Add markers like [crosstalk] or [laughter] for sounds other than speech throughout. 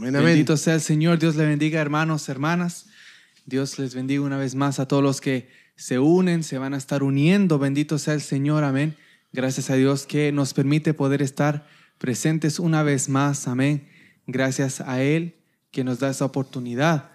Bendito sea el Señor. Dios le bendiga, hermanos, hermanas. Dios les bendiga una vez más a todos los que se unen, se van a estar uniendo. Bendito sea el Señor. Amén. Gracias a Dios que nos permite poder estar presentes una vez más. Amén. Gracias a Él que nos da esa oportunidad.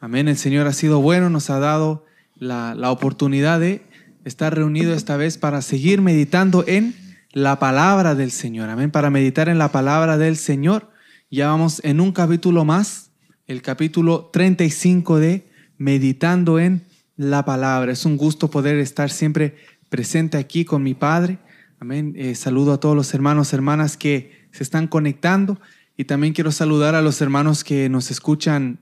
Amén. El Señor ha sido bueno, nos ha dado la, la oportunidad de estar reunido esta vez para seguir meditando en la palabra del Señor. Amén. Para meditar en la palabra del Señor. Ya vamos en un capítulo más, el capítulo 35 de Meditando en la palabra. Es un gusto poder estar siempre presente aquí con mi Padre. Amén. Eh, saludo a todos los hermanos, hermanas que se están conectando y también quiero saludar a los hermanos que nos escuchan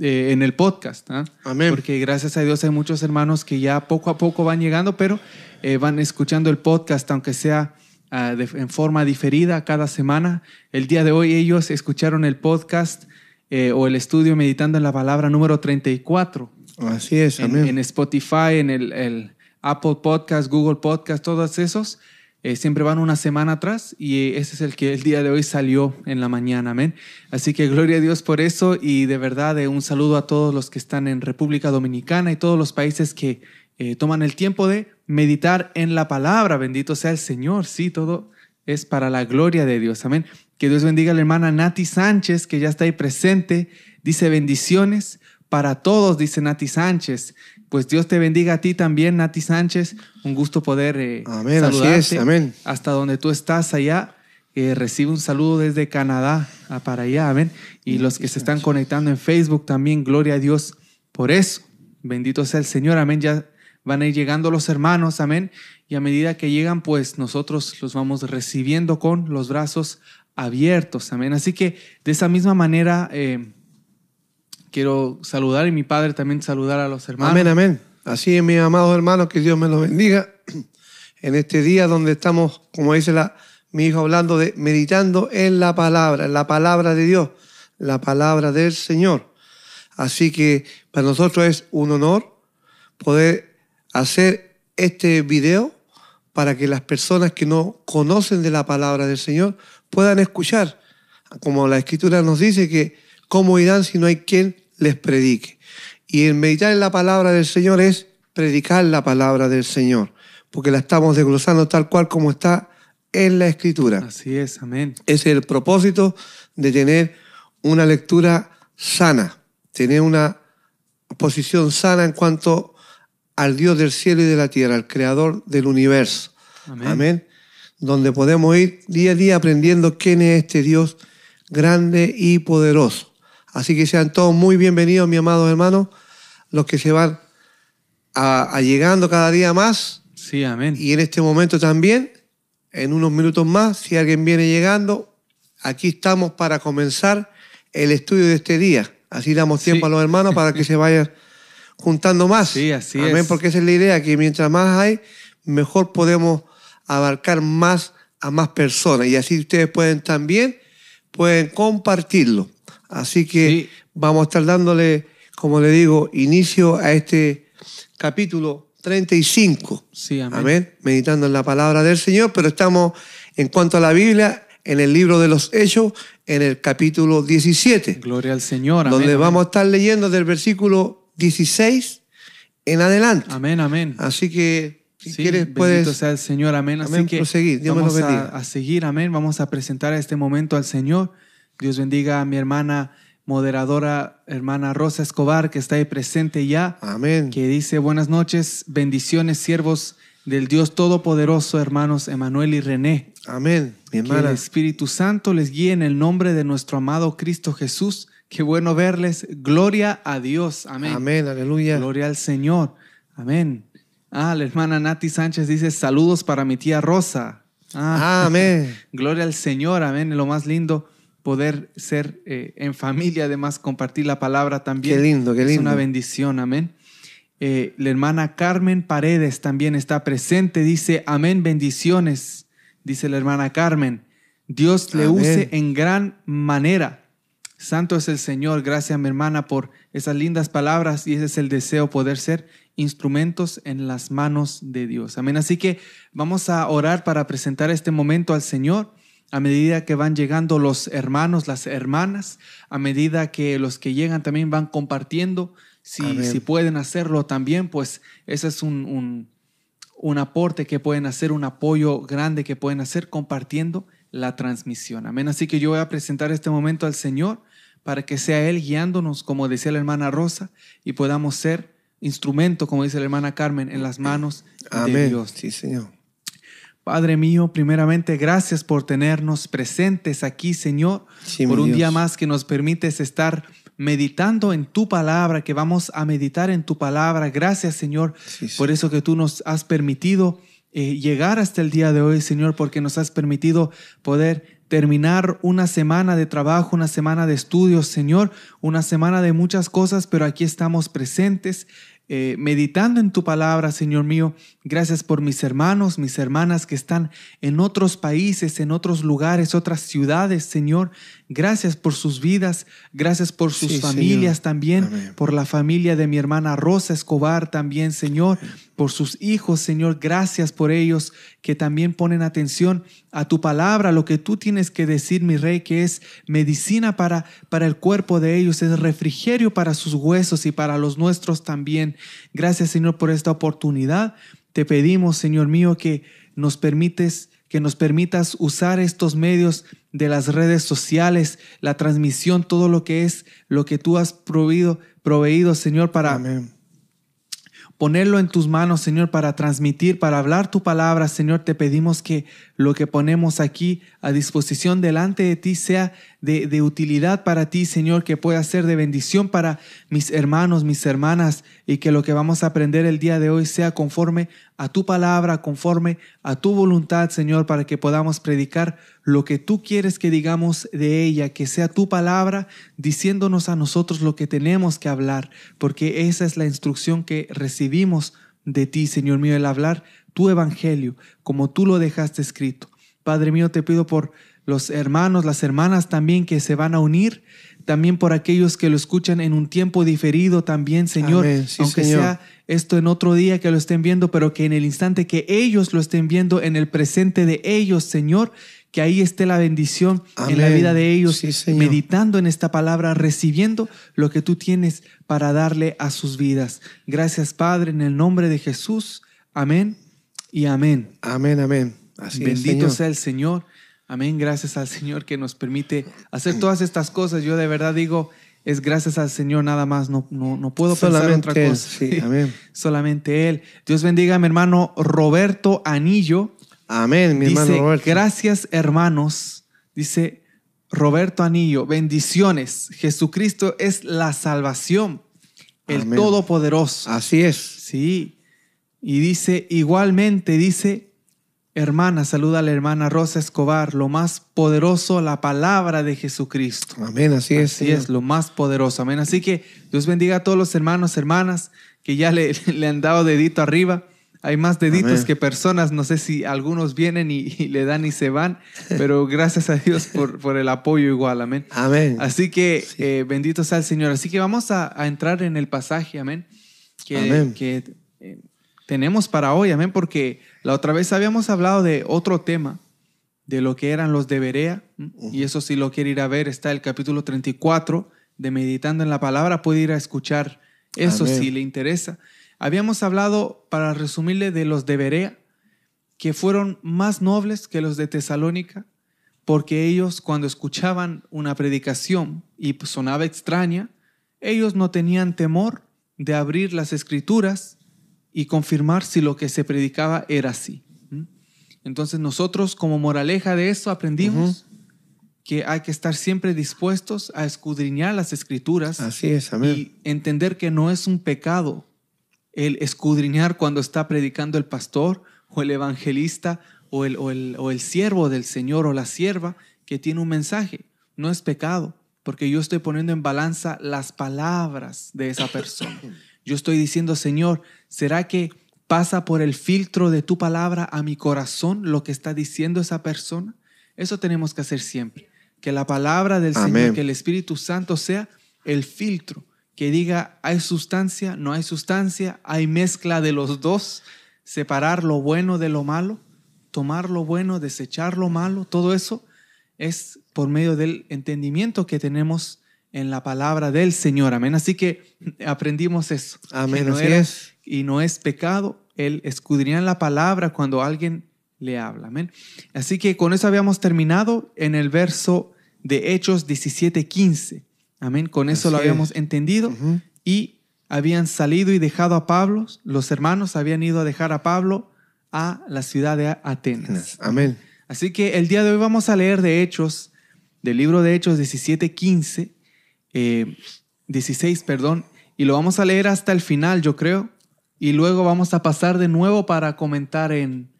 eh, en el podcast. ¿ah? Amén. Porque gracias a Dios hay muchos hermanos que ya poco a poco van llegando, pero eh, van escuchando el podcast, aunque sea ah, de- en forma diferida cada semana. El día de hoy ellos escucharon el podcast eh, o el estudio Meditando en la Palabra número 34 Así es, en, amén. en Spotify, en el, el Apple Podcast, Google Podcast, todos esos. eh, siempre van una semana atrás y eh, ese es el que el día de hoy salió en la mañana, amén. Así que gloria a Dios por eso y de verdad eh, un saludo a todos los que están en República Dominicana y todos los países que eh, toman el tiempo de meditar en la palabra. Bendito sea el Señor, sí, todo es para la gloria de Dios, amén. Que Dios bendiga a la hermana Nati Sánchez, que ya está ahí presente. Dice bendiciones para todos, dice Nati Sánchez. Pues Dios te bendiga a ti también, Nati Sánchez. Un gusto poder eh, Amén, así saludarte es, amén. hasta donde tú estás allá. Eh, recibe un saludo desde Canadá para allá, amén. Y los que se están conectando en Facebook también, gloria a Dios por eso. Bendito sea el Señor, amén. Ya van a ir llegando los hermanos, amén. Y a medida que llegan, pues nosotros los vamos recibiendo con los brazos abiertos, amén. Así que de esa misma manera eh, quiero saludar y mi padre también saludar a los hermanos. Amén, amén. Así es, mis amados hermanos, que Dios me los bendiga [clears throat] en este día donde estamos, como dice la, mi hijo, hablando de meditando en la palabra, en la palabra de Dios, la palabra del Señor. Así que para nosotros es un honor poder hacer este video para que las personas que no conocen de la palabra del Señor puedan escuchar. Como la escritura nos dice que cómo irán si no hay quien les predique. Y el meditar en la palabra del Señor es predicar la palabra del Señor, porque la estamos desglosando tal cual como está en la escritura. Así es, amén. Es el propósito de tener una lectura sana, tener una posición sana en cuanto al Dios del cielo y de la tierra, al creador del universo. Amén. Amén. Donde podemos ir día a día aprendiendo quién es este Dios grande y poderoso. Así que sean todos muy bienvenidos, mis amados hermanos, los que se van a- allegando cada día más Sí, amén. y en este momento también, en unos minutos más, si alguien viene llegando, aquí estamos para comenzar el estudio de este día. Así damos Sí. tiempo a los hermanos para que se vayan [laughs] juntando más. Sí, así Amén, es. porque esa es la idea, que mientras más hay, mejor podemos abarcar más a más personas. Y así ustedes pueden también, pueden compartirlo. Así que Sí. vamos a estar dándole, como le digo, inicio a este capítulo 35. Sí, amén. Amén. Meditando en la palabra del Señor, pero estamos en cuanto a la Biblia, en el libro de los Hechos, en el capítulo 17, Gloria al Señor. Amén. donde amén. vamos a estar leyendo del versículo 16 en adelante. Amén, amén. Así que, si Sí, quieres, bendito puedes. sea el Señor, amén. Así que proseguir. Dios vamos a, a seguir, amén. Vamos a presentar este momento al Señor. Dios bendiga a mi hermana moderadora, hermana Rosa Escobar, que está ahí presente ya, Amén. que dice buenas noches, bendiciones, siervos del Dios Todopoderoso, hermanos Emanuel y René. Amén. Mi Que el. Espíritu Santo les guíe en el nombre de nuestro amado Cristo Jesús. Qué bueno verles. Gloria a Dios. Amén. Amén. Aleluya. Gloria al Señor. Amén. Ah, la hermana Nati Sánchez dice saludos para mi tía Rosa. Ah, Amén. [laughs] gloria al Señor. Amén. Lo más lindo poder ser eh, en familia, además compartir la palabra también. Qué lindo, qué Es lindo. una bendición. Amén. Eh, la hermana Carmen Paredes también está presente. Dice, amén, bendiciones. Dice la hermana Carmen. Dios le Amén. use en gran manera. Santo es el Señor. Gracias, mi hermana, por esas lindas palabras y ese es el deseo, poder ser instrumentos en las manos de Dios. Amén. Así que vamos a orar para presentar este momento al Señor a medida que van llegando los hermanos, las hermanas, a medida que los que llegan también van compartiendo, si, si pueden hacerlo también, pues ese es un, un, un aporte que pueden hacer, un apoyo grande que pueden hacer compartiendo la transmisión. Amén. Así que yo voy a presentar este momento al Señor para que sea Él guiándonos, como decía la hermana Rosa, y podamos ser instrumento, como dice la hermana Carmen, en las manos de Dios. Sí, Señor. Padre mío, primeramente gracias por tenernos presentes aquí, Señor, por un día más que nos permites estar meditando en tu palabra, que vamos a meditar en tu palabra. Gracias, Señor, por eso que tú nos has permitido eh, llegar hasta el día de hoy, Señor, porque nos has permitido poder terminar una semana de trabajo, una semana de estudios, Señor, una semana de muchas cosas, pero aquí estamos presentes eh, meditando en tu palabra, Señor mío. Gracias por mis hermanos, mis hermanas que están en otros países, en otros lugares, otras ciudades, Señor. Gracias por sus vidas, gracias por sus familias también, por la familia de mi hermana Rosa Escobar también, Señor, por sus hijos, Señor. Gracias por ellos que también ponen atención a tu palabra, lo que tú tienes que decir, mi rey, que es medicina para, para el cuerpo de ellos, es refrigerio para sus huesos y para los nuestros también. Gracias, Señor, por esta oportunidad. Te pedimos, Señor mío, que nos permites que nos permitas usar estos medios de las redes sociales, la transmisión, todo lo que es lo que tú has proveído, proveído Señor, para ponerlo en tus manos, Señor, para transmitir, para hablar tu palabra, Señor. Te pedimos que lo que ponemos aquí a disposición delante de ti sea de, de, utilidad para ti, Señor, que pueda ser de bendición para mis hermanos, mis hermanas, y que lo que vamos a aprender el día de hoy sea conforme a tu palabra, conforme a tu voluntad, Señor, para que podamos predicar lo que tú quieres que digamos de ella, que sea tu palabra diciéndonos a nosotros lo que tenemos que hablar, porque esa es la instrucción que recibimos de ti, Señor mío, el hablar tu evangelio, como tú lo dejaste escrito. Padre mío, te pido por los hermanos, las hermanas también que se van a unir, también por aquellos que lo escuchan en un tiempo diferido también, Señor, aunque sea esto en otro día que lo estén viendo, pero que en el instante que ellos lo estén viendo, en el presente de ellos, Señor, que ahí esté la bendición en la vida de ellos, meditando en esta palabra, recibiendo lo que tú tienes para darle a sus vidas. Gracias, Padre, en el nombre de Jesús. Amén y amén. Amén, amén. Así Bendito sea el Señor. Amén. Gracias al Señor que nos permite hacer todas estas cosas. Yo de verdad digo, es gracias al Señor nada más. No, no, no puedo pensar otra cosa. Sí, amén. [laughs] Solamente Él. Dios bendiga a mi hermano Roberto Anillo. Amén, mi Dice, hermano Roberto. Gracias, hermanos. Dice Roberto Anillo, bendiciones. Jesucristo es la salvación, el Amén. Todopoderoso. Así es. Sí. Y dice, igualmente, dice, hermana, saluda a la hermana Rosa Escobar, lo más poderoso, la palabra de Jesucristo. Amén, así es. Así Señor. es, lo más poderoso. Amén. Así que Dios bendiga a todos los hermanos, hermanas que ya le, [laughs] le han dado dedito arriba. Hay más deditos Amén. que personas. No sé si algunos vienen y, y le dan y se van, pero gracias a Dios por, por el apoyo igual. Amén. Amén. Así que Sí. eh, bendito sea el Señor. Así que vamos a, a entrar en el pasaje, amén, que, Amén. que eh, tenemos para hoy, amén, porque la otra vez habíamos hablado de otro tema, de lo que eran los de Berea, y eso si lo quiere ir a ver, está el capítulo 34 de Meditando en la Palabra, puede ir a escuchar eso Amén. si le interesa. Habíamos hablado, para resumirle, de los de Berea, que fueron más nobles que los de Tesalónica, porque ellos cuando escuchaban una predicación y sonaba extraña, ellos no tenían temor de abrir las escrituras y confirmar si lo que se predicaba era así. ¿Mm? Entonces nosotros como moraleja de eso aprendimos que hay que estar siempre dispuestos a escudriñar las escrituras Así es, amén. y entender que no es un pecado el escudriñar cuando está predicando el pastor o el evangelista o el, o el, o el siervo del Señor o la sierva que tiene un mensaje. No es pecado, porque yo estoy poniendo en balanza las palabras de esa persona. [coughs] Yo estoy diciendo, Señor, ¿será que pasa por el filtro de tu palabra a mi corazón lo que está diciendo esa persona? Eso tenemos que hacer siempre. Que la palabra del Señor, que el Espíritu Santo sea el filtro, que diga, hay sustancia, no hay sustancia, hay mezcla de los dos, separar lo bueno de lo malo, tomar lo bueno, desechar lo malo, todo eso es por medio del entendimiento que tenemos en la palabra del Señor. Amén. Así que aprendimos eso. Amén. Que no Así era- es. Y no es pecado el escudriñar la palabra cuando alguien le habla. Amén. Así que con eso habíamos terminado en el verso de Hechos 17:15. Amén. Con eso Así lo es. habíamos entendido y habían salido y dejado a Pablo, los hermanos habían ido a dejar a Pablo a la ciudad de Atenas. Amén. Así que el día de hoy vamos a leer de Hechos, del libro de Hechos 17, 15, eh, 16, perdón, y lo vamos a leer hasta el final, yo creo, y luego vamos a pasar de nuevo para comentar en,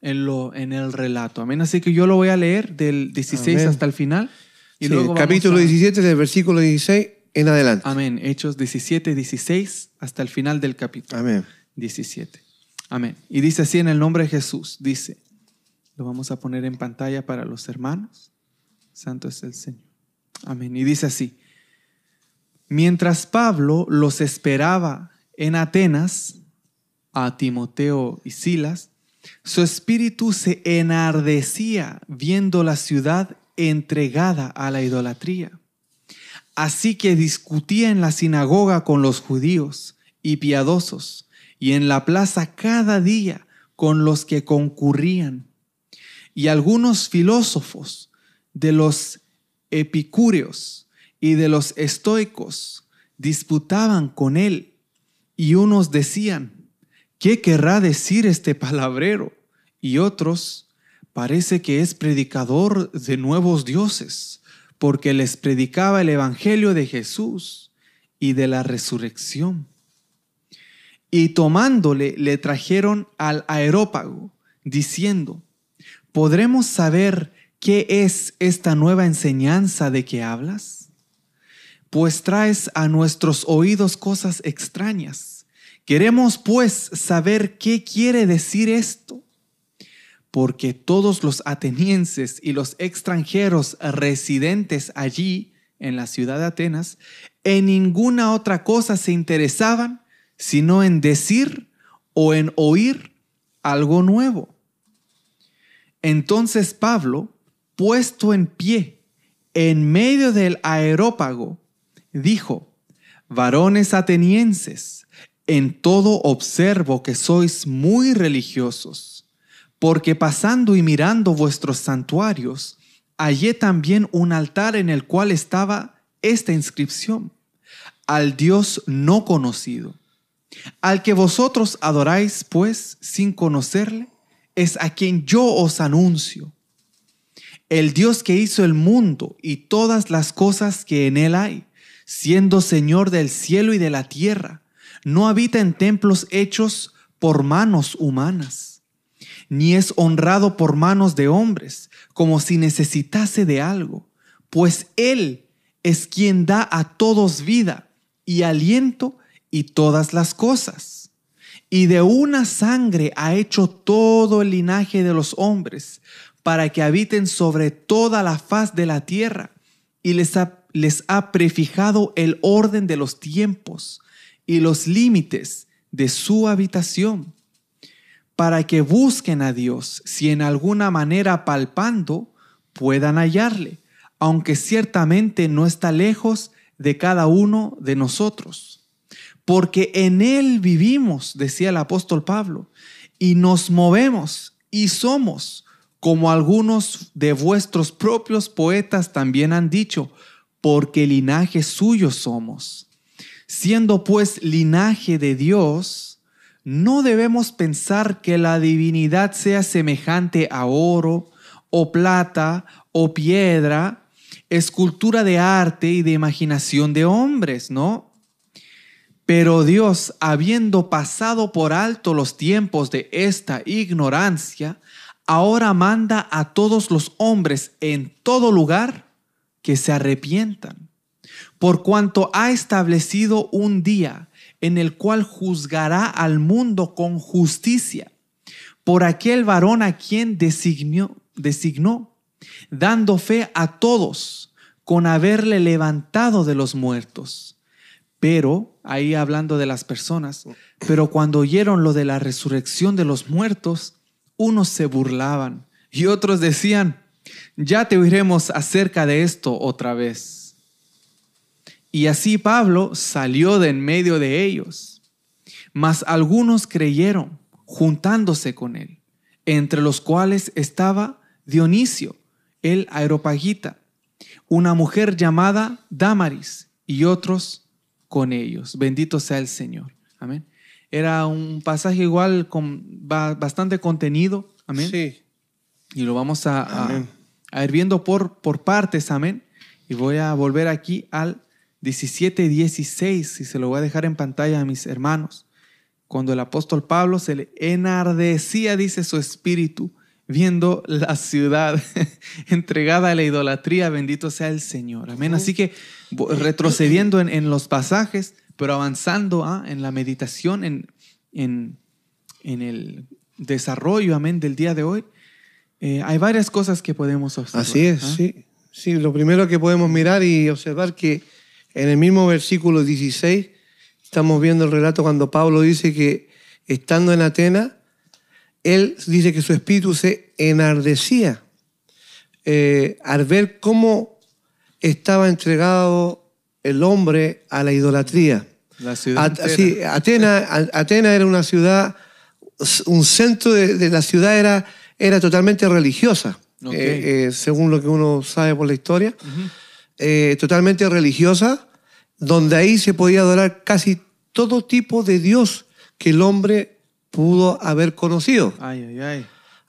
en, lo, en el relato. Amén. Así que yo lo voy a leer del 16 Amén. hasta el final. Y Sí, luego capítulo a- 17 del versículo 16 en adelante. Amén. Hechos 17, 16 hasta el final del capítulo. Amén. 17. Amén. Y dice así en el nombre de Jesús, dice, lo vamos a poner en pantalla para los hermanos. Santo es el Señor. Amén. Y dice así, mientras Pablo los esperaba en Atenas, a Timoteo y Silas, su espíritu se enardecía viendo la ciudad entregada a la idolatría. Así que discutía en la sinagoga con los judíos y piadosos, y en la plaza cada día con los que concurrían. Y algunos filósofos de los epicúreos y de los estoicos disputaban con él, y unos decían, ¿qué querrá decir este palabrero? Y otros, parece que es predicador de nuevos dioses, porque les predicaba el Evangelio de Jesús y de la resurrección. Y tomándole le trajeron al aerópago, diciendo, ¿podremos saber qué es esta nueva enseñanza de que hablas? Pues traes a nuestros oídos cosas extrañas. Queremos pues saber qué quiere decir esto porque todos los atenienses y los extranjeros residentes allí en la ciudad de Atenas en ninguna otra cosa se interesaban sino en decir o en oír algo nuevo. Entonces Pablo, puesto en pie en medio del aerópago, dijo, varones atenienses, en todo observo que sois muy religiosos porque pasando y mirando vuestros santuarios, hallé también un altar en el cual estaba esta inscripción, al Dios no conocido. Al que vosotros adoráis, pues, sin conocerle, es a quien yo os anuncio. El Dios que hizo el mundo y todas las cosas que en él hay, siendo Señor del cielo y de la tierra, no habita en templos hechos por manos humanas ni es honrado por manos de hombres, como si necesitase de algo, pues Él es quien da a todos vida y aliento y todas las cosas. Y de una sangre ha hecho todo el linaje de los hombres, para que habiten sobre toda la faz de la tierra, y les ha, les ha prefijado el orden de los tiempos y los límites de su habitación para que busquen a Dios, si en alguna manera palpando puedan hallarle, aunque ciertamente no está lejos de cada uno de nosotros. Porque en Él vivimos, decía el apóstol Pablo, y nos movemos y somos, como algunos de vuestros propios poetas también han dicho, porque linaje suyo somos. Siendo pues linaje de Dios, no debemos pensar que la divinidad sea semejante a oro o plata o piedra, escultura de arte y de imaginación de hombres, ¿no? Pero Dios, habiendo pasado por alto los tiempos de esta ignorancia, ahora manda a todos los hombres en todo lugar que se arrepientan, por cuanto ha establecido un día en el cual juzgará al mundo con justicia por aquel varón a quien designó, designó, dando fe a todos con haberle levantado de los muertos. Pero, ahí hablando de las personas, pero cuando oyeron lo de la resurrección de los muertos, unos se burlaban y otros decían, Ya te oiremos acerca de esto otra vez. Y así Pablo salió de en medio de ellos. Mas algunos creyeron, juntándose con él, entre los cuales estaba Dionisio, el aeropagita, una mujer llamada Damaris, y otros con ellos. Bendito sea el Señor. Amén. Era un pasaje igual con bastante contenido. Amén. Sí. Y lo vamos a, a, ir viendo por, por partes. Amén. Y voy a volver aquí al 17:16 y se lo voy a dejar en pantalla a mis hermanos. Cuando el apóstol Pablo se le enardecía, dice su espíritu, viendo la ciudad [laughs] entregada a la idolatría, bendito sea el Señor. Amén. Así que retrocediendo en, en los pasajes, pero avanzando ¿ah? en la meditación, en, en, en, el desarrollo, amén, del día de hoy, eh, hay varias cosas que podemos observar. Así es, ¿ah? sí. Sí, lo primero que podemos mirar y observar que en el mismo versículo 16 estamos viendo el relato cuando Pablo dice que estando en Atenas, él dice que su espíritu se enardecía eh, al ver cómo estaba entregado el hombre a la idolatría. La ciudad sí, Atenas, Atena era una ciudad, un centro de, la ciudad era, era totalmente religiosa, eh, eh, según lo que uno sabe por la historia. Eh, totalmente religiosa, donde ahí se podía adorar casi todo tipo de Dios que el hombre pudo haber conocido.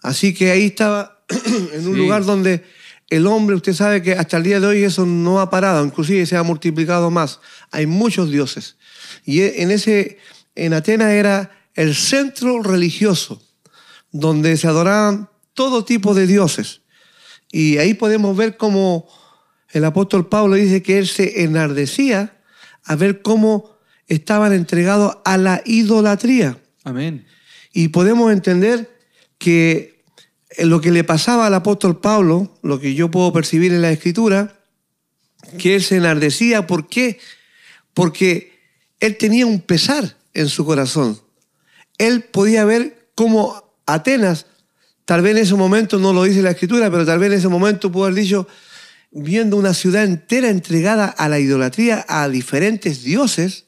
Así que ahí estaba [clears throat] en un lugar donde el hombre, usted sabe que hasta el día de hoy eso no ha parado, inclusive se ha multiplicado más. Hay muchos dioses. Y en, ese, en Atenas era el centro religioso, donde se adoraban todo tipo de dioses. Y ahí podemos ver cómo el apóstol Pablo dice que él se enardecía a ver cómo estaban entregados a la idolatría. Amén. Y podemos entender que lo que le pasaba al apóstol Pablo, lo que yo puedo percibir en la escritura, que él se enardecía. ¿Por qué? Porque él tenía un pesar en su corazón. Él podía ver cómo Atenas, tal vez en ese momento no lo dice la escritura, pero tal vez en ese momento pudo haber dicho, viendo una ciudad entera entregada a la idolatría, a diferentes dioses,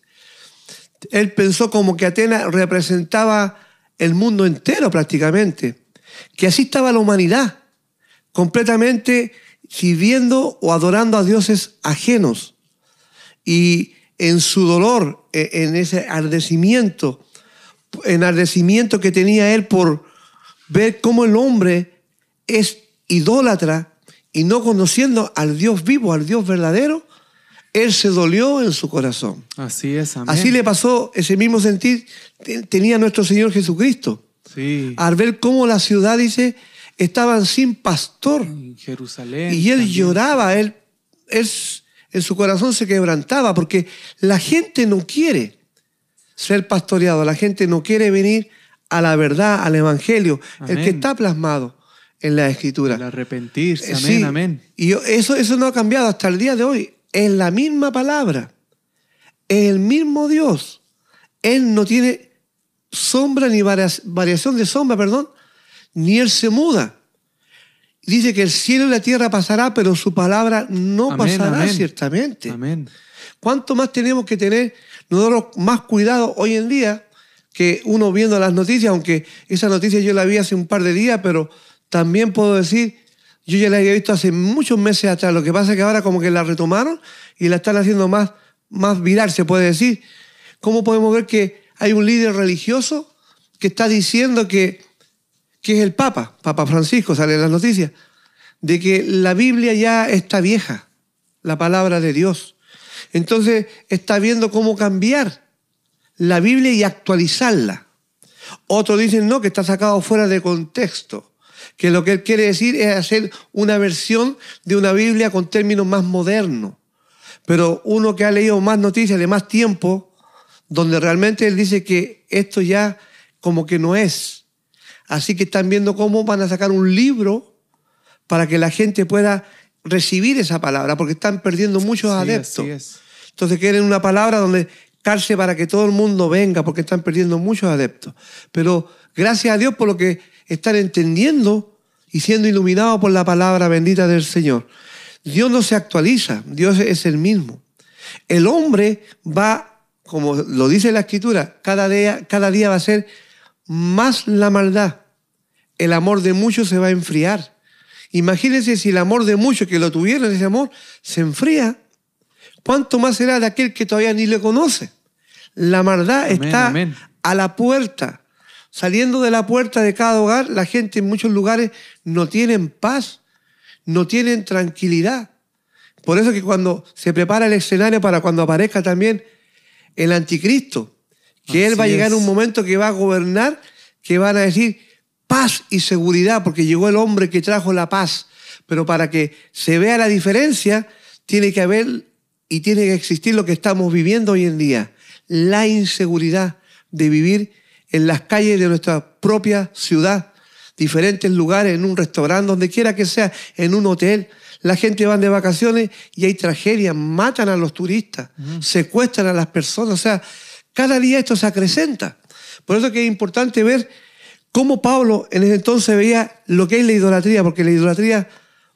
él pensó como que Atenas representaba el mundo entero prácticamente, que así estaba la humanidad, completamente sirviendo o adorando a dioses ajenos. Y en su dolor, e, en ese ardecimiento, enardecimiento que tenía él por ver cómo el hombre es idólatra y no conociendo al Dios vivo, al Dios verdadero, él se dolió en su corazón. Así es, amén. Así le pasó ese mismo sentir, tenía nuestro Señor Jesucristo. Sí. Al ver cómo la ciudad, dice, estaban sin pastor. En Jerusalén. Y él lloraba, él, él en su corazón se quebrantaba porque la gente no quiere ser pastoreado, la gente no quiere venir a la verdad, al evangelio, el que está plasmado en la escritura. El arrepentirse, eh, amén, amén. Y eso, eso no ha cambiado hasta el día de hoy. Es la misma palabra, es el mismo Dios. Él no tiene sombra ni variación de sombra, perdón, ni él se muda. Dice que el cielo y la tierra pasará, pero su palabra no pasará ciertamente. Amén. ¿Cuánto más tenemos que tener nosotros más cuidado hoy en día que uno viendo las noticias, aunque esa noticia yo la vi hace un par de días, pero también puedo decir, yo ya la había visto hace muchos meses atrás. Lo que pasa es que ahora como que la retomaron y la están haciendo más, más viral, se puede decir. ¿Cómo podemos ver que hay un líder religioso que está diciendo que que es el Papa, Papa Francisco, sale en las noticias, de que la Biblia ya está vieja, la palabra de Dios. Entonces está viendo cómo cambiar la Biblia y actualizarla. Otros dicen no, que está sacado fuera de contexto, que lo que él quiere decir es hacer una versión de una Biblia con términos más modernos. Pero uno que ha leído más noticias de más tiempo, donde realmente él dice que esto ya como que no es. Así que están viendo cómo van a sacar un libro para que la gente pueda recibir esa palabra, porque están perdiendo muchos adeptos. Entonces quieren una palabra donde cárcel para que todo el mundo venga, porque están perdiendo muchos adeptos. Pero gracias a Dios por lo que están entendiendo y siendo iluminados por la palabra bendita del Señor. Dios no se actualiza, Dios es el mismo. El hombre va, como lo dice la escritura, cada día, cada día va a ser más la maldad. El amor de muchos se va a enfriar. Imagínense si el amor de muchos que lo tuvieron, ese amor, se enfría. ¿Cuánto más será de aquel que todavía ni le conoce? La maldad Amén, está amén. a la puerta. Saliendo de la puerta de cada hogar, la gente en muchos lugares no tienen paz, no tienen tranquilidad. Por eso que cuando se prepara el escenario para cuando aparezca también el anticristo, que él va a llegar es. un momento que va a gobernar, que van a decir paz y seguridad, porque llegó el hombre que trajo la paz. Pero para que se vea la diferencia, tiene que haber y tiene que existir lo que estamos viviendo hoy en día, la inseguridad de vivir en las calles de nuestra propia ciudad, diferentes lugares, en un restaurante, donde quiera que sea, en un hotel. La gente va de vacaciones y hay tragedias, matan a los turistas, secuestran a las personas, o sea, cada día esto se acrecenta. Por eso que es importante ver cómo Pablo en ese entonces veía lo que es la idolatría, porque la idolatría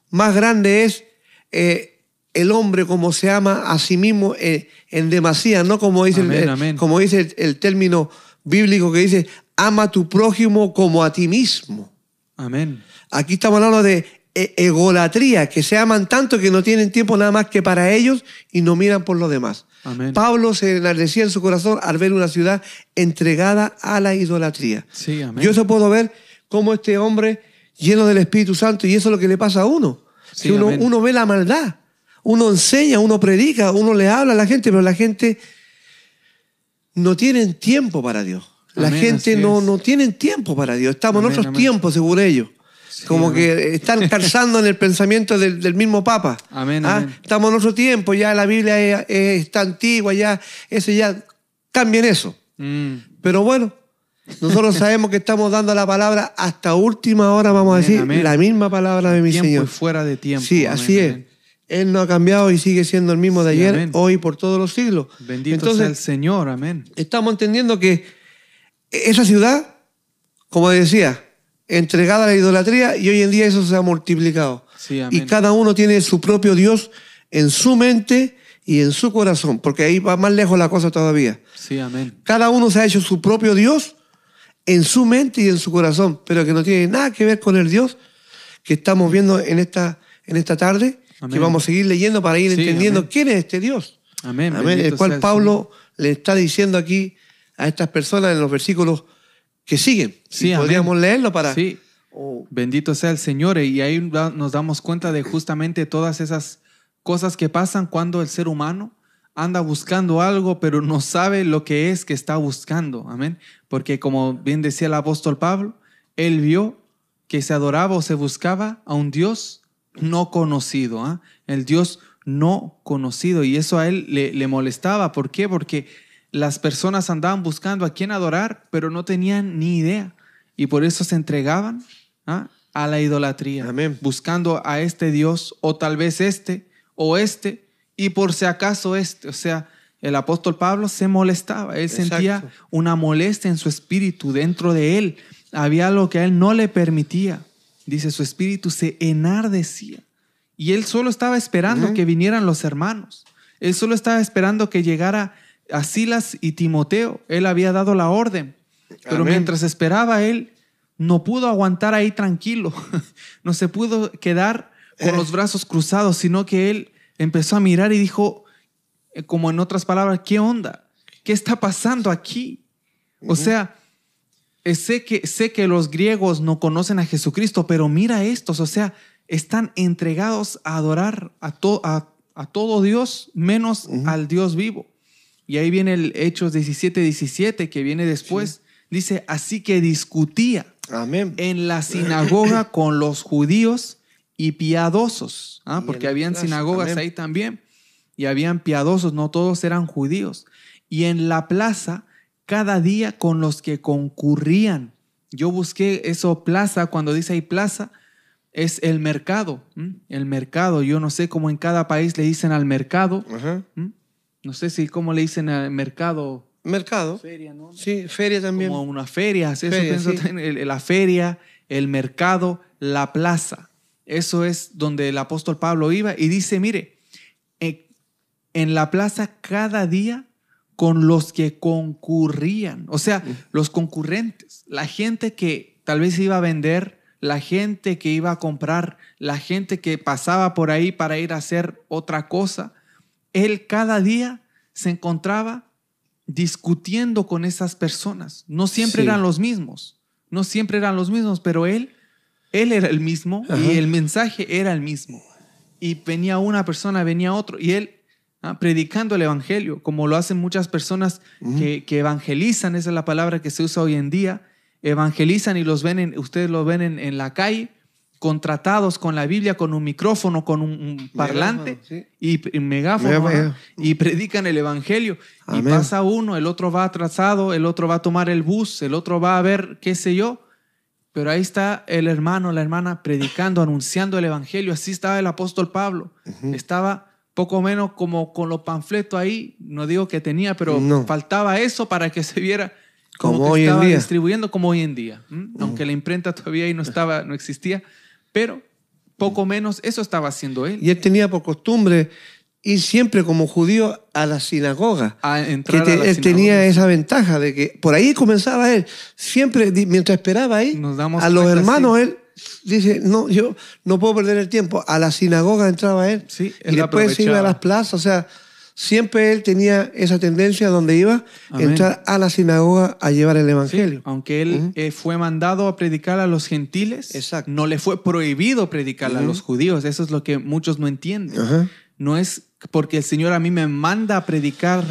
más grande es eh, el hombre como se ama a sí mismo eh, en demasía, no como dice, el- Amén, el, amén. como dice el, el término bíblico que dice, ama a tu prójimo como a ti mismo. Amén. Aquí estamos hablando de e- egolatría, que se aman tanto que no tienen tiempo nada más que para ellos y no miran por los demás. Amén. Pablo se enardecía en su corazón al ver una ciudad entregada a la idolatría. Sí, amén. Yo eso puedo ver cómo este hombre lleno del Espíritu Santo, y eso es lo que le pasa a uno. Sí, que uno, uno ve la maldad, uno enseña, uno predica, uno le habla a la gente, pero la gente no tiene tiempo para Dios. La Amén, gente no, no tiene tiempo para Dios. Estamos Amén, en otros amén. tiempos, según ellos. Como que están calzando en el pensamiento del, del mismo Papa. Amén, ¿Ah? Estamos en otro tiempo, ya la Biblia es, es- está antigua, ya, eso ya, cambien eso. Mm. Pero bueno, nosotros [laughs] sabemos que estamos dando la palabra hasta última hora, vamos a decir, la misma palabra de mi Tiempo Señor. y fuera de tiempo. Sí, así es. Él no ha cambiado y sigue siendo el mismo de Sí, ayer, amén. hoy y por todos los siglos. Bendito Entonces, sea el Señor. Amén. estamos entendiendo que esa ciudad, como decía, entregada a la idolatría y hoy en día eso se ha multiplicado. Sí, y amén. cada uno tiene su propio Dios en su mente y en su corazón, porque ahí va más lejos la cosa todavía. Sí, amén. Cada uno se ha hecho su propio Dios en su mente y en su corazón, pero que no tiene nada que ver con el Dios que estamos viendo en esta, en esta tarde, que vamos a seguir leyendo para ir Sí, entendiendo amén. quién es este Dios. Amén. Amén. El cual el Pablo le está diciendo aquí a estas personas en los versículos que siguen. Sí, amén. podríamos leerlo para... Sí. Oh, Bendito sea el Señor. Y ahí nos damos cuenta de justamente todas esas cosas que pasan cuando el ser humano anda buscando algo, pero no sabe lo que es que está buscando. Amén. Porque como bien decía el apóstol Pablo, él vio que se adoraba o se buscaba a un Dios no conocido, ¿ah? el Dios no conocido. Y eso a él le, le molestaba. ¿Por qué? Porque las personas andaban buscando a quién adorar, pero no tenían ni idea. Y por eso se entregaban ¿ah? a la idolatría, Amén. buscando a este Dios, o tal vez este, o este, y por si acaso este. O sea, el apóstol Pablo se molestaba, él Exacto. sentía una molestia en su espíritu, dentro de él. Había algo que a él no le permitía. Dice, su espíritu se enardecía. Y él solo estaba esperando que vinieran los hermanos. Él solo estaba esperando que llegara a Silas y Timoteo. Él había dado la orden. Pero Amén. mientras esperaba él, no pudo aguantar ahí tranquilo. [laughs] No se pudo quedar con los brazos cruzados, sino que él empezó a mirar y dijo, eh, como en otras palabras, ¿qué onda? ¿Qué está pasando aquí? O sea, sé que, sé que los griegos no conocen a Jesucristo, pero mira estos, o sea, están entregados a adorar a, to- a, a todo Dios menos al Dios vivo. Y ahí viene el Hechos 17, 17, que viene después. Dice, así que discutía Amén. en la sinagoga [clears throat] con los judíos y piadosos, ¿ah? Y porque habían plaza, sinagogas amén. ahí también, y habían piadosos, no todos eran judíos. Y en la plaza, cada día con los que concurrían. Yo busqué eso, plaza, cuando dice ahí plaza, es el mercado, ¿m? el mercado. Yo no sé cómo en cada país le dicen al mercado, no sé si cómo le dicen al mercado. Mercado. Feria, ¿no? Sí, feria también. como una feria, pienso sí. la feria, el mercado, la plaza. Eso es donde el apóstol Pablo iba y dice, mire, eh, en la plaza cada día con los que concurrían, o sea, los concurrentes, la gente que tal vez iba a vender, la gente que iba a comprar, la gente que pasaba por ahí para ir a hacer otra cosa, él cada día se encontraba discutiendo con esas personas. No siempre Sí. eran los mismos, no siempre eran los mismos, pero él, él era el mismo y el mensaje era el mismo. Y venía una persona, venía otro, y él ah, predicando el evangelio, como lo hacen muchas personas que, que evangelizan, esa es la palabra que se usa hoy en día, evangelizan y los ven, en- ustedes los ven en, en la calle, contratados con la Biblia, con un micrófono, con un, un parlante sí. y, y megáfono, y predican el evangelio. Y Amén. pasa uno, el otro va atrasado, el otro va a tomar el bus, el otro va a ver qué sé yo. Pero ahí está el hermano, la hermana predicando, [laughs] anunciando el evangelio. Así estaba el apóstol Pablo. Estaba poco menos como con los panfletos ahí. No digo que tenía, pero No. faltaba eso para que [laughs] se viera como, Como que hoy en día. distribuyendo como hoy en día. Aunque la imprenta todavía ahí no estaba, no existía, pero poco menos eso estaba haciendo él. Y él tenía por costumbre ir siempre como judío a la sinagoga. A Que entrar te- a la él sinagoga. tenía esa ventaja de que por ahí comenzaba él. Siempre, mientras esperaba ahí, Nos damos a los hermanos sí. él dice, no, yo no puedo perder el tiempo. A la sinagoga entraba él. Sí, y después se iba a las plazas. O sea, siempre él tenía esa tendencia donde iba, Amén. entrar a la sinagoga a llevar el Sí, evangelio. aunque él eh, fue mandado a predicar a los gentiles, Exacto. no le fue prohibido predicar a los judíos. Eso es lo que muchos no entienden. No es porque el Señor a mí me manda a predicar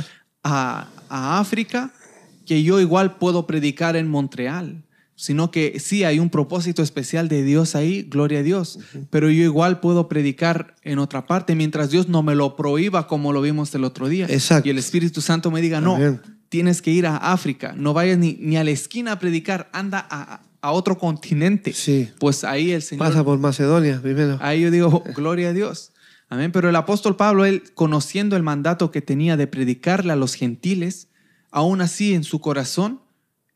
a, a África que yo igual puedo predicar en Montreal, sino que sí hay un propósito especial de Dios ahí, gloria a Dios, pero yo igual puedo predicar en otra parte mientras Dios no me lo prohíba como lo vimos el otro día. Exacto. Y el Espíritu Santo me diga, no, tienes que ir a África, no vayas ni, ni a la esquina a predicar, anda a, a otro continente. Sí. Pues ahí el Señor Pasa por Macedonia primero. Ahí yo digo, [laughs] gloria a Dios. Amén. Pero el apóstol Pablo, él conociendo el mandato que tenía de predicarle a los gentiles, aún así en su corazón,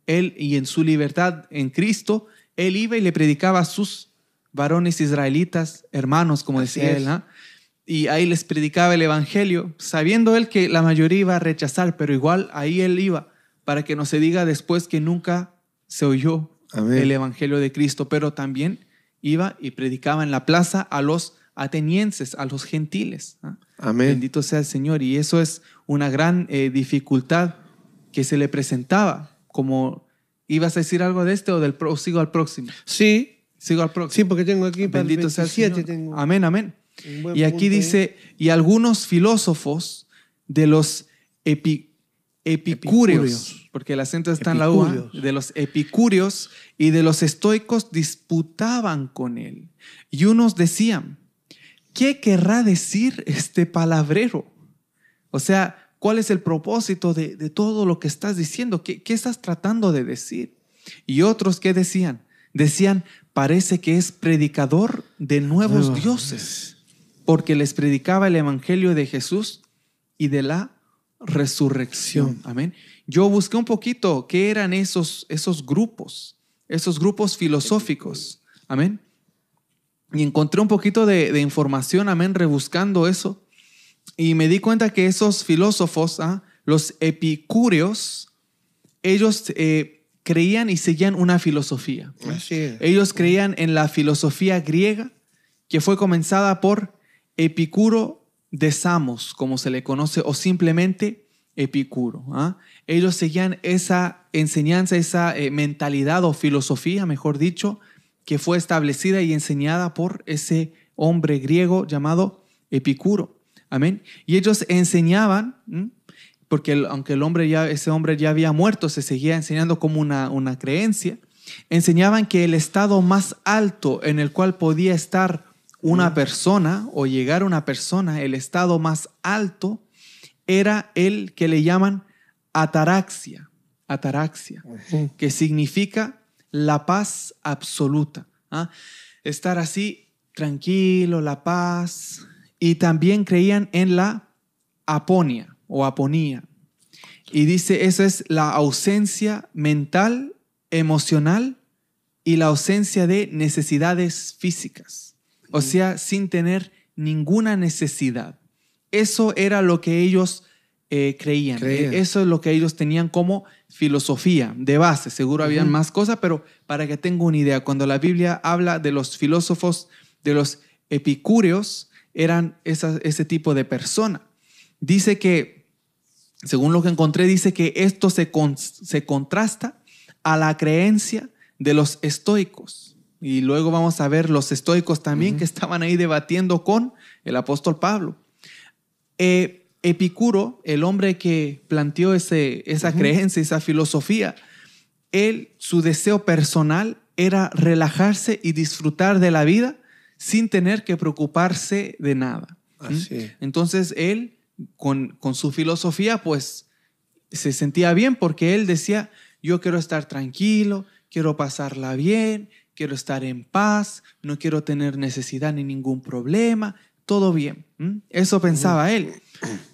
él y en su libertad en Cristo, él iba y le predicaba a sus varones israelitas, hermanos, como Así decía es. él, y ahí les predicaba el evangelio, sabiendo él que la mayoría iba a rechazar, pero igual ahí él iba, para que no se diga después que nunca se oyó Amén. el evangelio de Cristo, pero también iba y predicaba en la plaza a los atenienses, a los gentiles. Amén. Bendito sea el Señor. Y eso es una gran eh, dificultad que se le presentaba. Como, ¿ibas a decir algo de este o del pro- sigo al próximo? Sí, Sigo al próximo. sí, porque tengo aquí para el Bendito sea el 27, Señor. tengo Amén, amén. Y aquí punto dice, y algunos filósofos de los epi- epicúreos, Epicúreos. porque el acento está en la U, ¿ah? De los epicúreos y de los estoicos disputaban con él. Y unos decían, ¿qué querrá decir este palabrero? O sea, ¿cuál es el propósito de, de todo lo que estás diciendo? ¿Qué, qué estás tratando de decir? Y otros, ¿qué decían? Decían, parece que es predicador de nuevos Nuevos dioses, porque les predicaba el evangelio de Jesús y de la resurrección. Amén. Yo busqué un poquito qué eran esos, esos grupos, esos grupos filosóficos. Amén. Y encontré un poquito de, de información, amén, rebuscando eso. Y me di cuenta que esos filósofos, ¿ah? los epicúreos, ellos eh, creían y seguían una filosofía. Ellos creían en la filosofía griega que fue comenzada por Epicuro de Samos, como se le conoce, o simplemente Epicuro. ¿ah? Ellos seguían esa enseñanza, esa eh, mentalidad o filosofía, mejor dicho, que fue establecida y enseñada por ese hombre griego llamado Epicuro. Amén. Y ellos enseñaban, ¿m? porque el- aunque el hombre ya, ese hombre ya había muerto, se seguía enseñando como una, una creencia, enseñaban que el estado más alto en el cual podía estar una persona o llegar una persona, el estado más alto, era el que le llaman ataraxia, ataraxia, que significa la paz absoluta. ¿ah? Estar así tranquilo, la paz. Y también creían en la aponia o aponía. Y dice, esa es la ausencia mental, emocional y la ausencia de necesidades físicas. O sea, sin tener ninguna necesidad. Eso era lo que ellos eh, creían. Creían. Eso es lo que ellos tenían como filosofía de base. Seguro habían más cosas, pero para que tenga una idea, cuando la Biblia habla de los filósofos, de los epicúreos, eran esa- ese tipo de persona. Dice que, según lo que encontré, dice que esto se, con- se contrasta a la creencia de los estoicos. Y luego vamos a ver los estoicos también que estaban ahí debatiendo con el apóstol Pablo. Eh, Epicuro, el hombre que planteó ese, esa creencia, esa filosofía, él, su deseo personal era relajarse y disfrutar de la vida sin tener que preocuparse de nada. Entonces él, con, con su filosofía, pues se sentía bien porque él decía, yo quiero estar tranquilo, quiero pasarla bien, quiero estar en paz, no quiero tener necesidad ni ningún problema, todo bien. Eso pensaba él.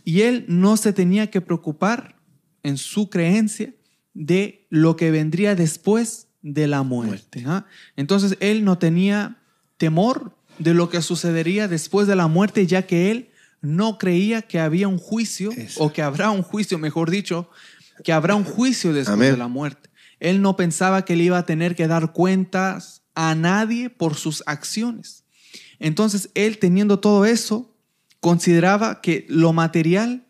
Y él no se tenía que preocupar en su creencia de lo que vendría después de la muerte. ¿ah? Entonces él no tenía temor de lo que sucedería después de la muerte, ya que él no creía que había un juicio, o que habrá un juicio, mejor dicho, que habrá un juicio después Amén. de la muerte. Él no pensaba que le iba a tener que dar cuentas a nadie por sus acciones. Entonces, él teniendo todo eso, consideraba que lo material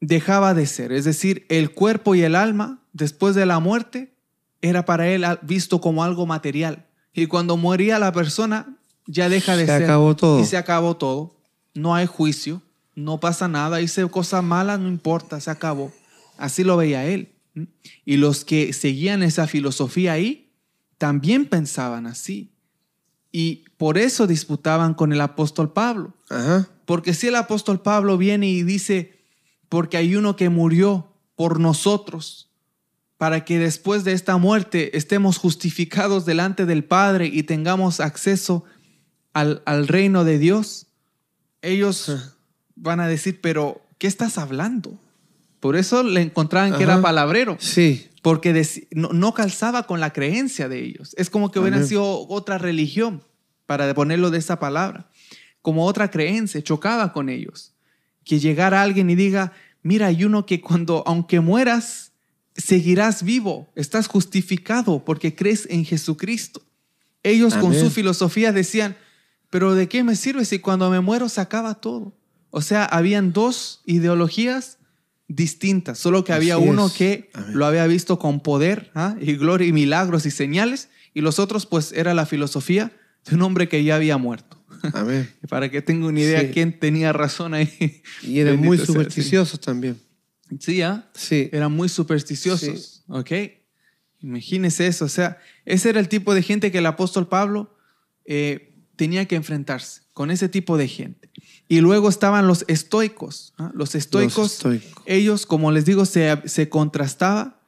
dejaba de ser. Es decir, el cuerpo y el alma, después de la muerte, era para él visto como algo material. Y cuando moría la persona, ya deja de Se ser. acabó todo. Y se acabó todo. No hay juicio, no pasa nada. Hice cosas malas, no importa, se acabó. Así lo veía él. ¿m? Y los que seguían esa filosofía ahí, también pensaban así. Y por eso disputaban con el apóstol Pablo. Ajá. Porque si el apóstol Pablo viene y dice, porque hay uno que murió por nosotros, para que después de esta muerte estemos justificados delante del Padre y tengamos acceso al, al reino de Dios, ellos van a decir, pero ¿qué estás hablando? Por eso le encontraban que era palabrero Sí. porque no, no calzaba con la creencia de ellos. Es como que hubiera Amén. sido otra religión, para ponerlo de esa palabra, como otra creencia, chocaba con ellos. Que llegara alguien y diga, mira, hay uno que cuando, aunque mueras, seguirás vivo, estás justificado porque crees en Jesucristo. Ellos con su filosofía decían, pero ¿de qué me sirve si cuando me muero se acaba todo? O sea, habían dos ideologías distintas, solo que había Así uno es. que Amén. lo había visto con poder ¿ah? y gloria y milagros y señales, y los otros pues era la filosofía de un hombre que ya había muerto. Amén. [laughs] Para que tenga una idea Sí. quién tenía razón ahí. Y eran [laughs] Bendito muy sea supersticiosos también. Sí, ¿ah? Sí. eran muy supersticiosos, ¿ok? Imagínese eso, o sea, ese era el tipo de gente que el apóstol Pablo eh, tenía que enfrentarse, con ese tipo de gente. Y luego estaban los estoicos, ¿ah? los estoicos, Los estoicos. ellos, como les digo, se, se contrastaba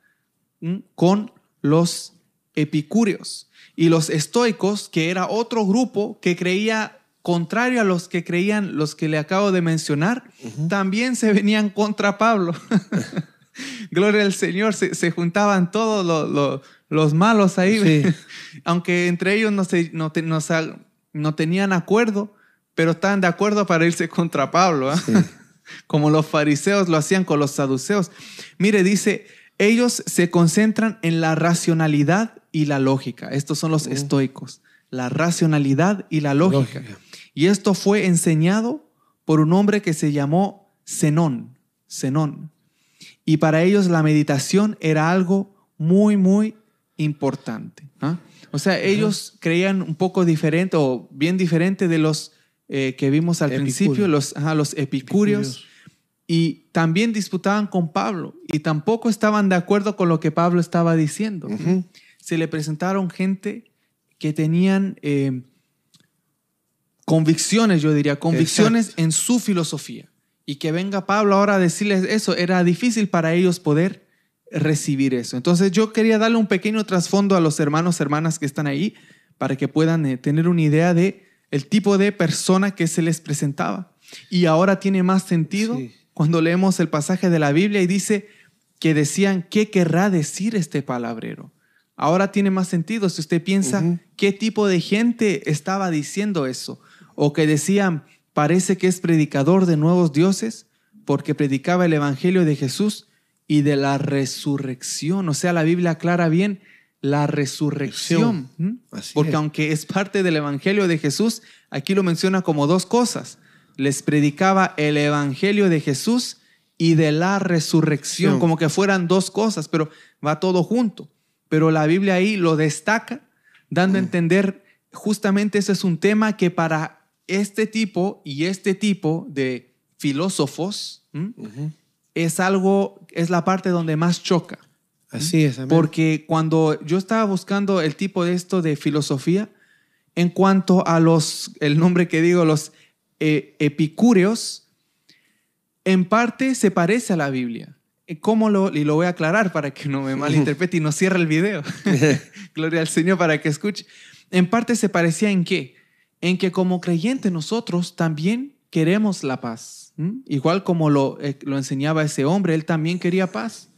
¿m? con los epicúreos. Y los estoicos, que era otro grupo que creía contrario a los que creían los que le acabo de mencionar, también se venían contra Pablo. [laughs] Gloria al Señor, se, se juntaban todos lo- lo- los malos ahí, Sí. [laughs] aunque entre ellos no, se, no, te- no sa- no tenían acuerdo, pero estaban de acuerdo para irse contra Pablo, ¿ah? Sí. [laughs] como los fariseos lo hacían con los saduceos. Mire, dice, ellos se concentran en la racionalidad y la lógica. Estos son los estoicos, la racionalidad y la lógica. Lógica. Y esto fue enseñado por un hombre que se llamó Zenón. Zenón. Y para ellos la meditación era algo muy, muy importante. O sea, ellos creían un poco diferente o bien diferente de los eh, que vimos al principio, los, ajá, los epicúreos. Y también disputaban con Pablo y tampoco estaban de acuerdo con lo que Pablo estaba diciendo. Se le presentaron gente que tenían eh, convicciones, yo diría, convicciones en su filosofía. Y que venga Pablo ahora a decirles eso, era difícil para ellos poder recibir eso. Entonces yo quería darle un pequeño trasfondo a los hermanos, hermanas que están ahí, para que puedan eh, tener una idea de el tipo de persona que se les presentaba. Y ahora tiene más sentido Sí. cuando leemos el pasaje de la Biblia y dice que decían, ¿qué querrá decir este palabrero? ahora tiene más sentido si usted piensa qué tipo de gente estaba diciendo eso. O que decían, parece que es predicador de nuevos dioses porque predicaba el Evangelio de Jesús y de la resurrección. O sea, la Biblia aclara bien la resurrección. Porque es. aunque es parte del Evangelio de Jesús, aquí lo menciona como dos cosas. Les predicaba el Evangelio de Jesús y de la resurrección, Sí. como que fueran dos cosas, pero va todo junto. Pero la Biblia ahí lo destaca, dando a entender justamente ese es un tema que para este tipo y este tipo de filósofos es algo, es la parte donde más choca. Así es, amén. Porque cuando yo estaba buscando el tipo de esto de filosofía, en cuanto a los, el nombre que digo, los eh, epicúreos, en parte se parece a la Biblia. Eh, ¿Cómo lo, y lo voy a aclarar para que no me [laughs] malinterprete y no cierre el video. [laughs] [laughs] Gloria al Señor para que escuche. En parte se parecía en qué? En que como creyentes nosotros también queremos la paz. Igual como lo, eh, lo enseñaba ese hombre, él también quería paz.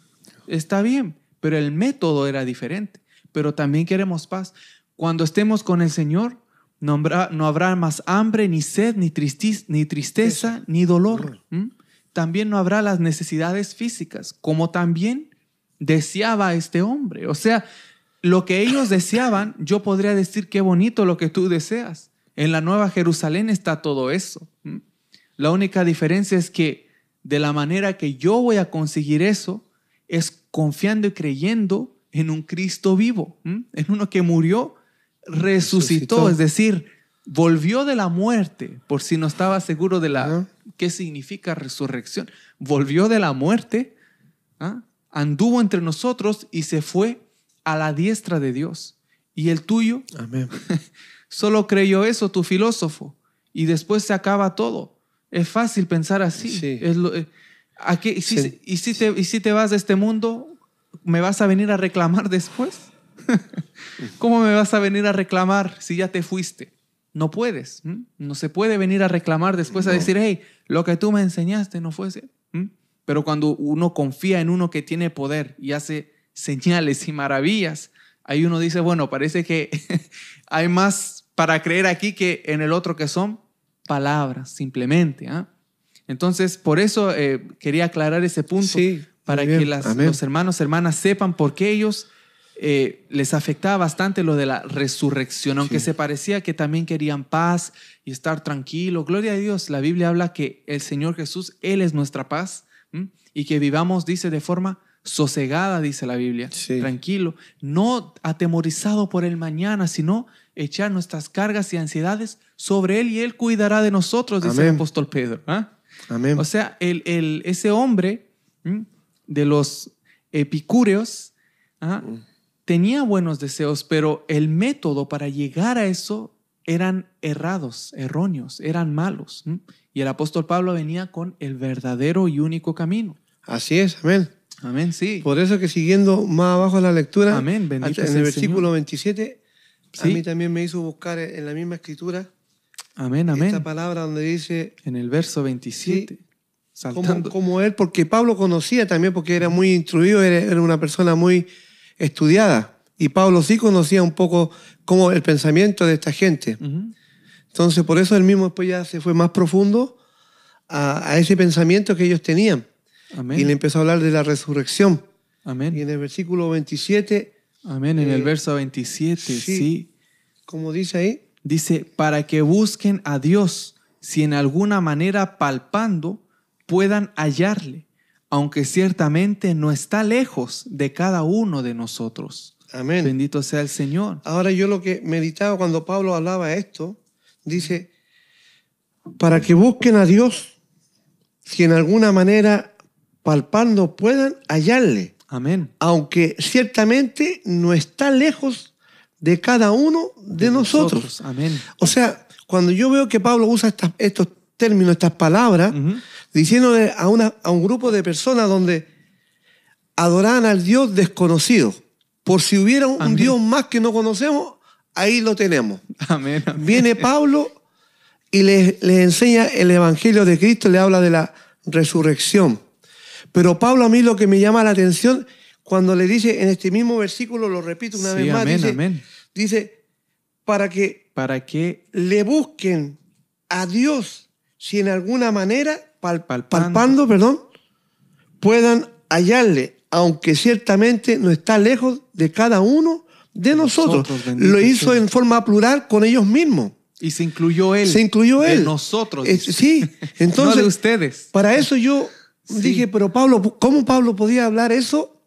Está bien, pero el método era diferente. Pero también queremos paz. Cuando estemos con el Señor, no habrá, no habrá más hambre, ni sed, ni, tristis- ni tristeza, ni dolor. También no habrá las necesidades físicas, como también deseaba este hombre. O sea, lo que ellos deseaban, yo podría decir qué bonito lo que tú deseas. En la Nueva Jerusalén está todo eso. La única diferencia es que de la manera que yo voy a conseguir eso es confiando y creyendo en un Cristo vivo, en uno que murió, resucitó, Resucitó. es decir, volvió de la muerte, por si no estaba seguro de la qué significa resurrección. Volvió de la muerte, ¿ah? anduvo entre nosotros y se fue a la diestra de Dios. Y el tuyo Amén. [laughs] Solo creyó eso tu filósofo y después se acaba todo. Es fácil pensar así. Sí. Es lo- eh, ¿a qué- y, si, Sí. y si te, y si te vas de este mundo, ¿me vas a venir a reclamar después? [laughs] ¿Cómo me vas a venir a reclamar si ya te fuiste? No puedes. ¿m? No se puede venir a reclamar después a decir, hey, lo que tú me enseñaste no fue cierto". Pero cuando uno confía en uno que tiene poder y hace señales y maravillas, ahí uno dice, bueno, parece que [laughs] hay más para creer aquí que en el otro que son palabras, simplemente. ¿ah? Entonces, por eso eh, quería aclarar ese punto, Sí, para que las- los hermanos, hermanas sepan por qué ellos eh, les afectaba bastante lo de la resurrección, aunque Sí. se parecía que también querían paz y estar tranquilo. Gloria a Dios, la Biblia habla que el Señor Jesús, Él es nuestra paz ¿m? y que vivamos, dice, de forma sosegada, dice la Biblia, Sí. tranquilo, no atemorizado por el mañana, sino echar nuestras cargas y ansiedades sobre Él y Él cuidará de nosotros, dice el Amén. apóstol Pedro. ¿ah? Amén. O sea, el, el- ese hombre ¿m? de los epicúreos ¿ah? tenía buenos deseos, pero el método para llegar a eso eran errados, erróneos, eran malos. ¿m? Y el apóstol Pablo venía con el verdadero y único camino. Así es, amén. Amén, sí. Por eso que siguiendo más abajo la lectura, Amén, en el el versículo 27, a Sí. mí también me hizo buscar en la misma escritura Amén, amén. esta palabra donde dice En el verso 27, como, saltando. como él, porque Pablo conocía también, porque era muy instruido, era, era una persona muy estudiada. Y Pablo sí conocía un poco como el pensamiento de esta gente. Ujú. Entonces, por eso él mismo después ya se fue más profundo a, a ese pensamiento que ellos tenían. Amén. Y le empezó a hablar de la resurrección. Y Amén. en el versículo 27, Amén. En el eh, verso 27, sí. sí. como dice ahí, Dice, para que busquen a Dios, si en alguna manera palpando puedan hallarle, aunque ciertamente no está lejos de cada uno de nosotros. amén. Bendito sea el Señor. Ahora yo lo que meditaba cuando Pablo hablaba esto, dice, para que busquen a Dios, si en alguna manera palpando puedan hallarle, Amén. aunque ciertamente no está lejos de cada uno de, nosotros. Amén. O sea, cuando yo veo que Pablo usa estas- estos términos, estas palabras, diciéndole a, una, a un grupo de personas donde adoraban al Dios desconocido. Por si hubiera un Amén. Dios más que no conocemos, ahí lo tenemos. Amén. amén. Viene Pablo y les, les enseña el Evangelio de Cristo, le habla de la resurrección. Pero Pablo a mí lo que me llama la atención, cuando le dice en este mismo versículo, lo repito una Sí, vez más, amén, dice, amén. dice, para que Para que le busquen a Dios si en alguna manera, pal- Palpando. palpando, perdón, puedan hallarle, aunque ciertamente no está lejos de cada uno de nosotros. nosotros, Lo hizo en forma plural con ellos mismos. y se incluyó él. Se incluyó de él. nosotros. Es- dice. sí, entonces [laughs] no de ustedes. para eso yo Sí. dije, pero Pablo, ¿cómo Pablo podía hablar eso?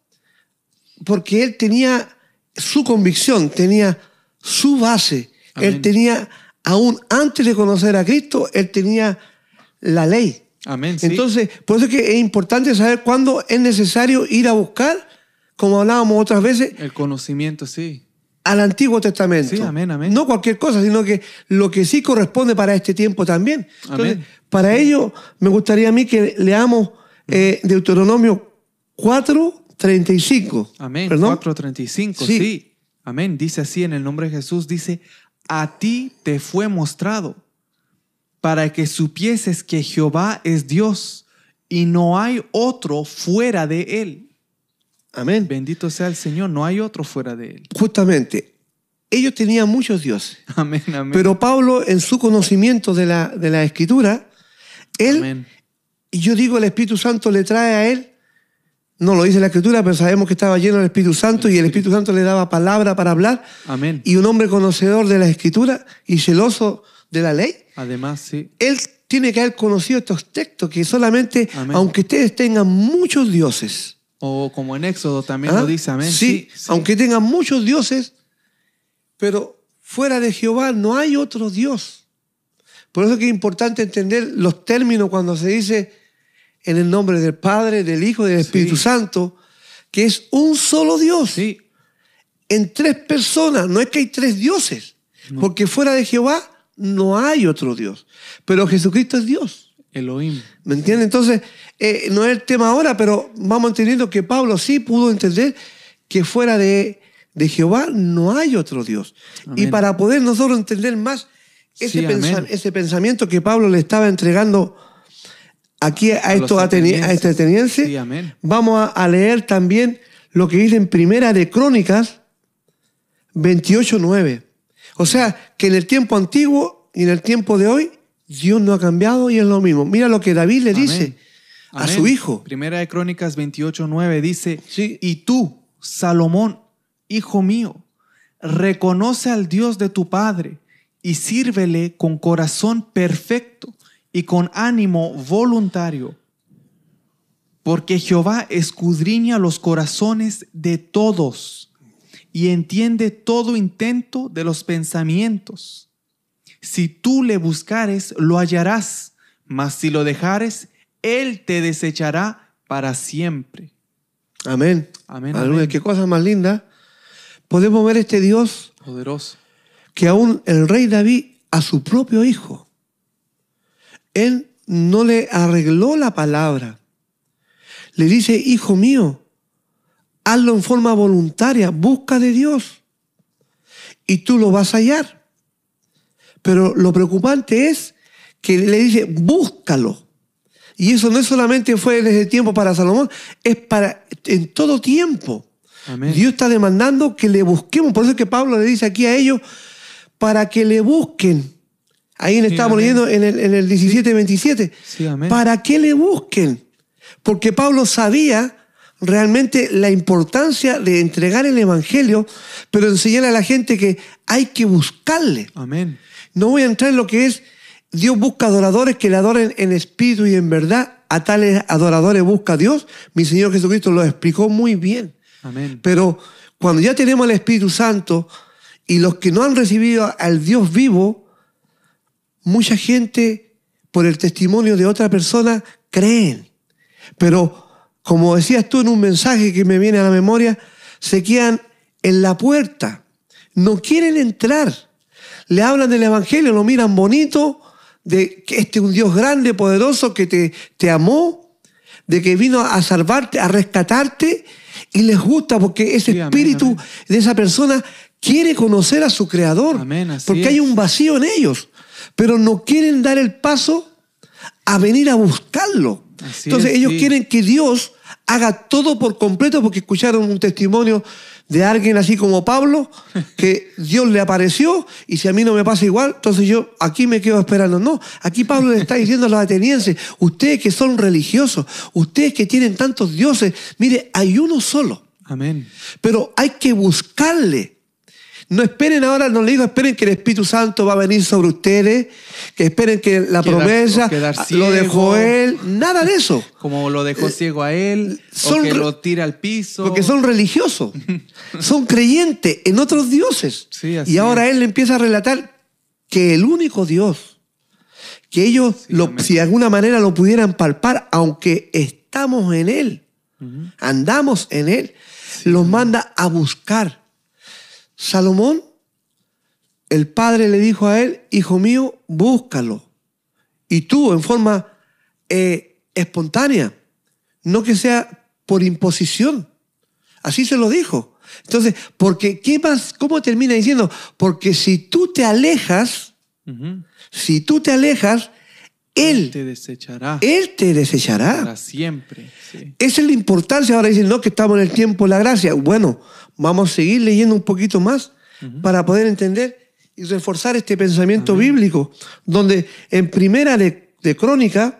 Porque él tenía su convicción, tenía su base. Él tenía, aún antes de conocer a Cristo, él tenía la ley. Amén. sí. Entonces, por eso es que es importante saber cuándo es necesario ir a buscar, como hablábamos otras veces, el conocimiento, sí. al Antiguo Testamento. Sí, amén, amén. No cualquier cosa, sino que lo que sí corresponde para este tiempo también. Entonces, Amén. para ello, me gustaría a mí que leamos eh, Deuteronomio 4, 35. Amén. ¿Perdón? 4.35, Sí. sí. Amén. Dice así en el nombre de Jesús, dice, a ti te fue mostrado para que supieses que Jehová es Dios y no hay otro fuera de él. Amén. Bendito sea el Señor, no hay otro fuera de él. Justamente, ellos tenían muchos dioses. [laughs] Amén, amén. Pero Pablo, en su conocimiento de la, de la Escritura, él, amén. Y yo digo, el Espíritu Santo le trae a él, no lo dice la Escritura, pero sabemos que estaba lleno del Espíritu Santo y el Espíritu Santo le daba palabra para hablar. Amén. Y un hombre conocedor de la Escritura y celoso de la ley, Además, sí. él tiene que haber conocido estos textos que solamente, Amén. aunque ustedes tengan muchos dioses, O como en Éxodo también ¿ah? lo dice, amén. Sí, aunque tengan muchos dioses, pero fuera de Jehová no hay otro Dios. Por eso que es importante entender los términos cuando se dice en el nombre del Padre, del Hijo y del Sí. Espíritu Santo, que es un solo Dios Sí, en tres personas. No es que hay tres dioses, porque fuera de Jehová no hay otro Dios. Pero Jesucristo es Dios. Elohim. ¿Me entiendes? Entonces, eh, no es el tema ahora, pero vamos entendiendo que Pablo sí pudo entender que fuera de, de Jehová no hay otro Dios. Y para poder nosotros entender más ese, Sí, ese pensamiento que Pablo le estaba entregando aquí a, A estos ateni- a este ateniense, Sí, vamos a, leer también lo que dice en Primera de Crónicas 28.9. O sea, que en el tiempo antiguo y en el tiempo de hoy, Dios no ha cambiado y es lo mismo. Mira lo que David le Amén. dice a su hijo. Primera de Crónicas 28, 9 dice, Sí. y tú, Salomón, hijo mío, reconoce al Dios de tu Padre y sírvele con corazón perfecto y con ánimo voluntario. Porque Jehová escudriña los corazones de todos y entiende todo intento de los pensamientos. Si tú le buscares, lo hallarás, mas si lo dejares, él te desechará para siempre. Amén. Amén. Qué cosa más linda. Podemos ver este Dios Poderoso. que aún el rey David a su propio hijo, él no le arregló la palabra. Le dice, hijo mío, hazlo en forma voluntaria, busca de Dios y tú lo vas a hallar. Pero lo preocupante es que le dice, búscalo. Y eso no es solamente fue en ese tiempo para Salomón, es para en todo tiempo. Amén. Dios está demandando que le busquemos. Por eso es que Pablo le dice aquí a ellos, para que le busquen. Ahí le Sí, amén. leyendo en el, en el 17-27. Sí, amén. ¿Para qué le busquen? Porque Pablo sabía realmente la importancia de entregar el Evangelio, pero enseñar a la gente que hay que buscarle. Amén. No voy a entrar en lo que es Dios busca adoradores que le adoren en espíritu y en verdad. A tales adoradores busca Dios. Mi Señor Jesucristo lo explicó muy bien. Amén. Pero cuando ya tenemos el Espíritu Santo y los que no han recibido al Dios vivo, mucha gente por el testimonio de otra persona creen. Pero como decías tú en un mensaje que me viene a la memoria, se quedan en la puerta. No quieren entrar. Le hablan del Evangelio, lo miran bonito, de que este es un Dios grande, poderoso, que te, te amó, de que vino a salvarte, a rescatarte, y les gusta porque ese Sí, espíritu amén. de esa persona quiere conocer a su creador. Amén, porque es. hay un vacío en ellos, pero no quieren dar el paso a venir a buscarlo. Así Entonces es, ellos sí. quieren que Dios haga todo por completo porque escucharon un testimonio de alguien así como Pablo, [laughs] que Dios le apareció y si a mí no me pasa igual, entonces yo aquí me quedo esperando. No, aquí Pablo le está diciendo a los atenienses, [laughs] ustedes que son religiosos, ustedes que tienen tantos dioses, mire, hay uno solo. Amén. Pero hay que buscarle. No esperen ahora, no le digo, esperen que el Espíritu Santo va a venir sobre ustedes, que esperen que la Quedar- promesa lo dejó él, nada de eso. [laughs] Como lo dejó ciego a él, son o que lo tira al piso. Porque son religiosos, [laughs] son creyentes en otros dioses. Sí, así y ahora es. él le empieza a relatar que el único Dios, que ellos Sí, lo- amén. si de alguna manera lo pudieran palpar, aunque estamos en él, andamos en él, los manda a buscar. Salomón, el padre le dijo a él, hijo mío, búscalo. Y tú, en forma eh, espontánea, no que sea por imposición. Así se lo dijo. Entonces, porque, ¿qué más? ¿Cómo termina diciendo? Porque si tú te alejas, si tú te alejas, Él, te desechará Él te desechará. para siempre. Sí. Esa es la importancia. Ahora dicen, no, que estamos en el tiempo de la gracia. Bueno, vamos a seguir leyendo un poquito más para poder entender y reforzar este pensamiento bíblico, donde en primera de, de Crónica,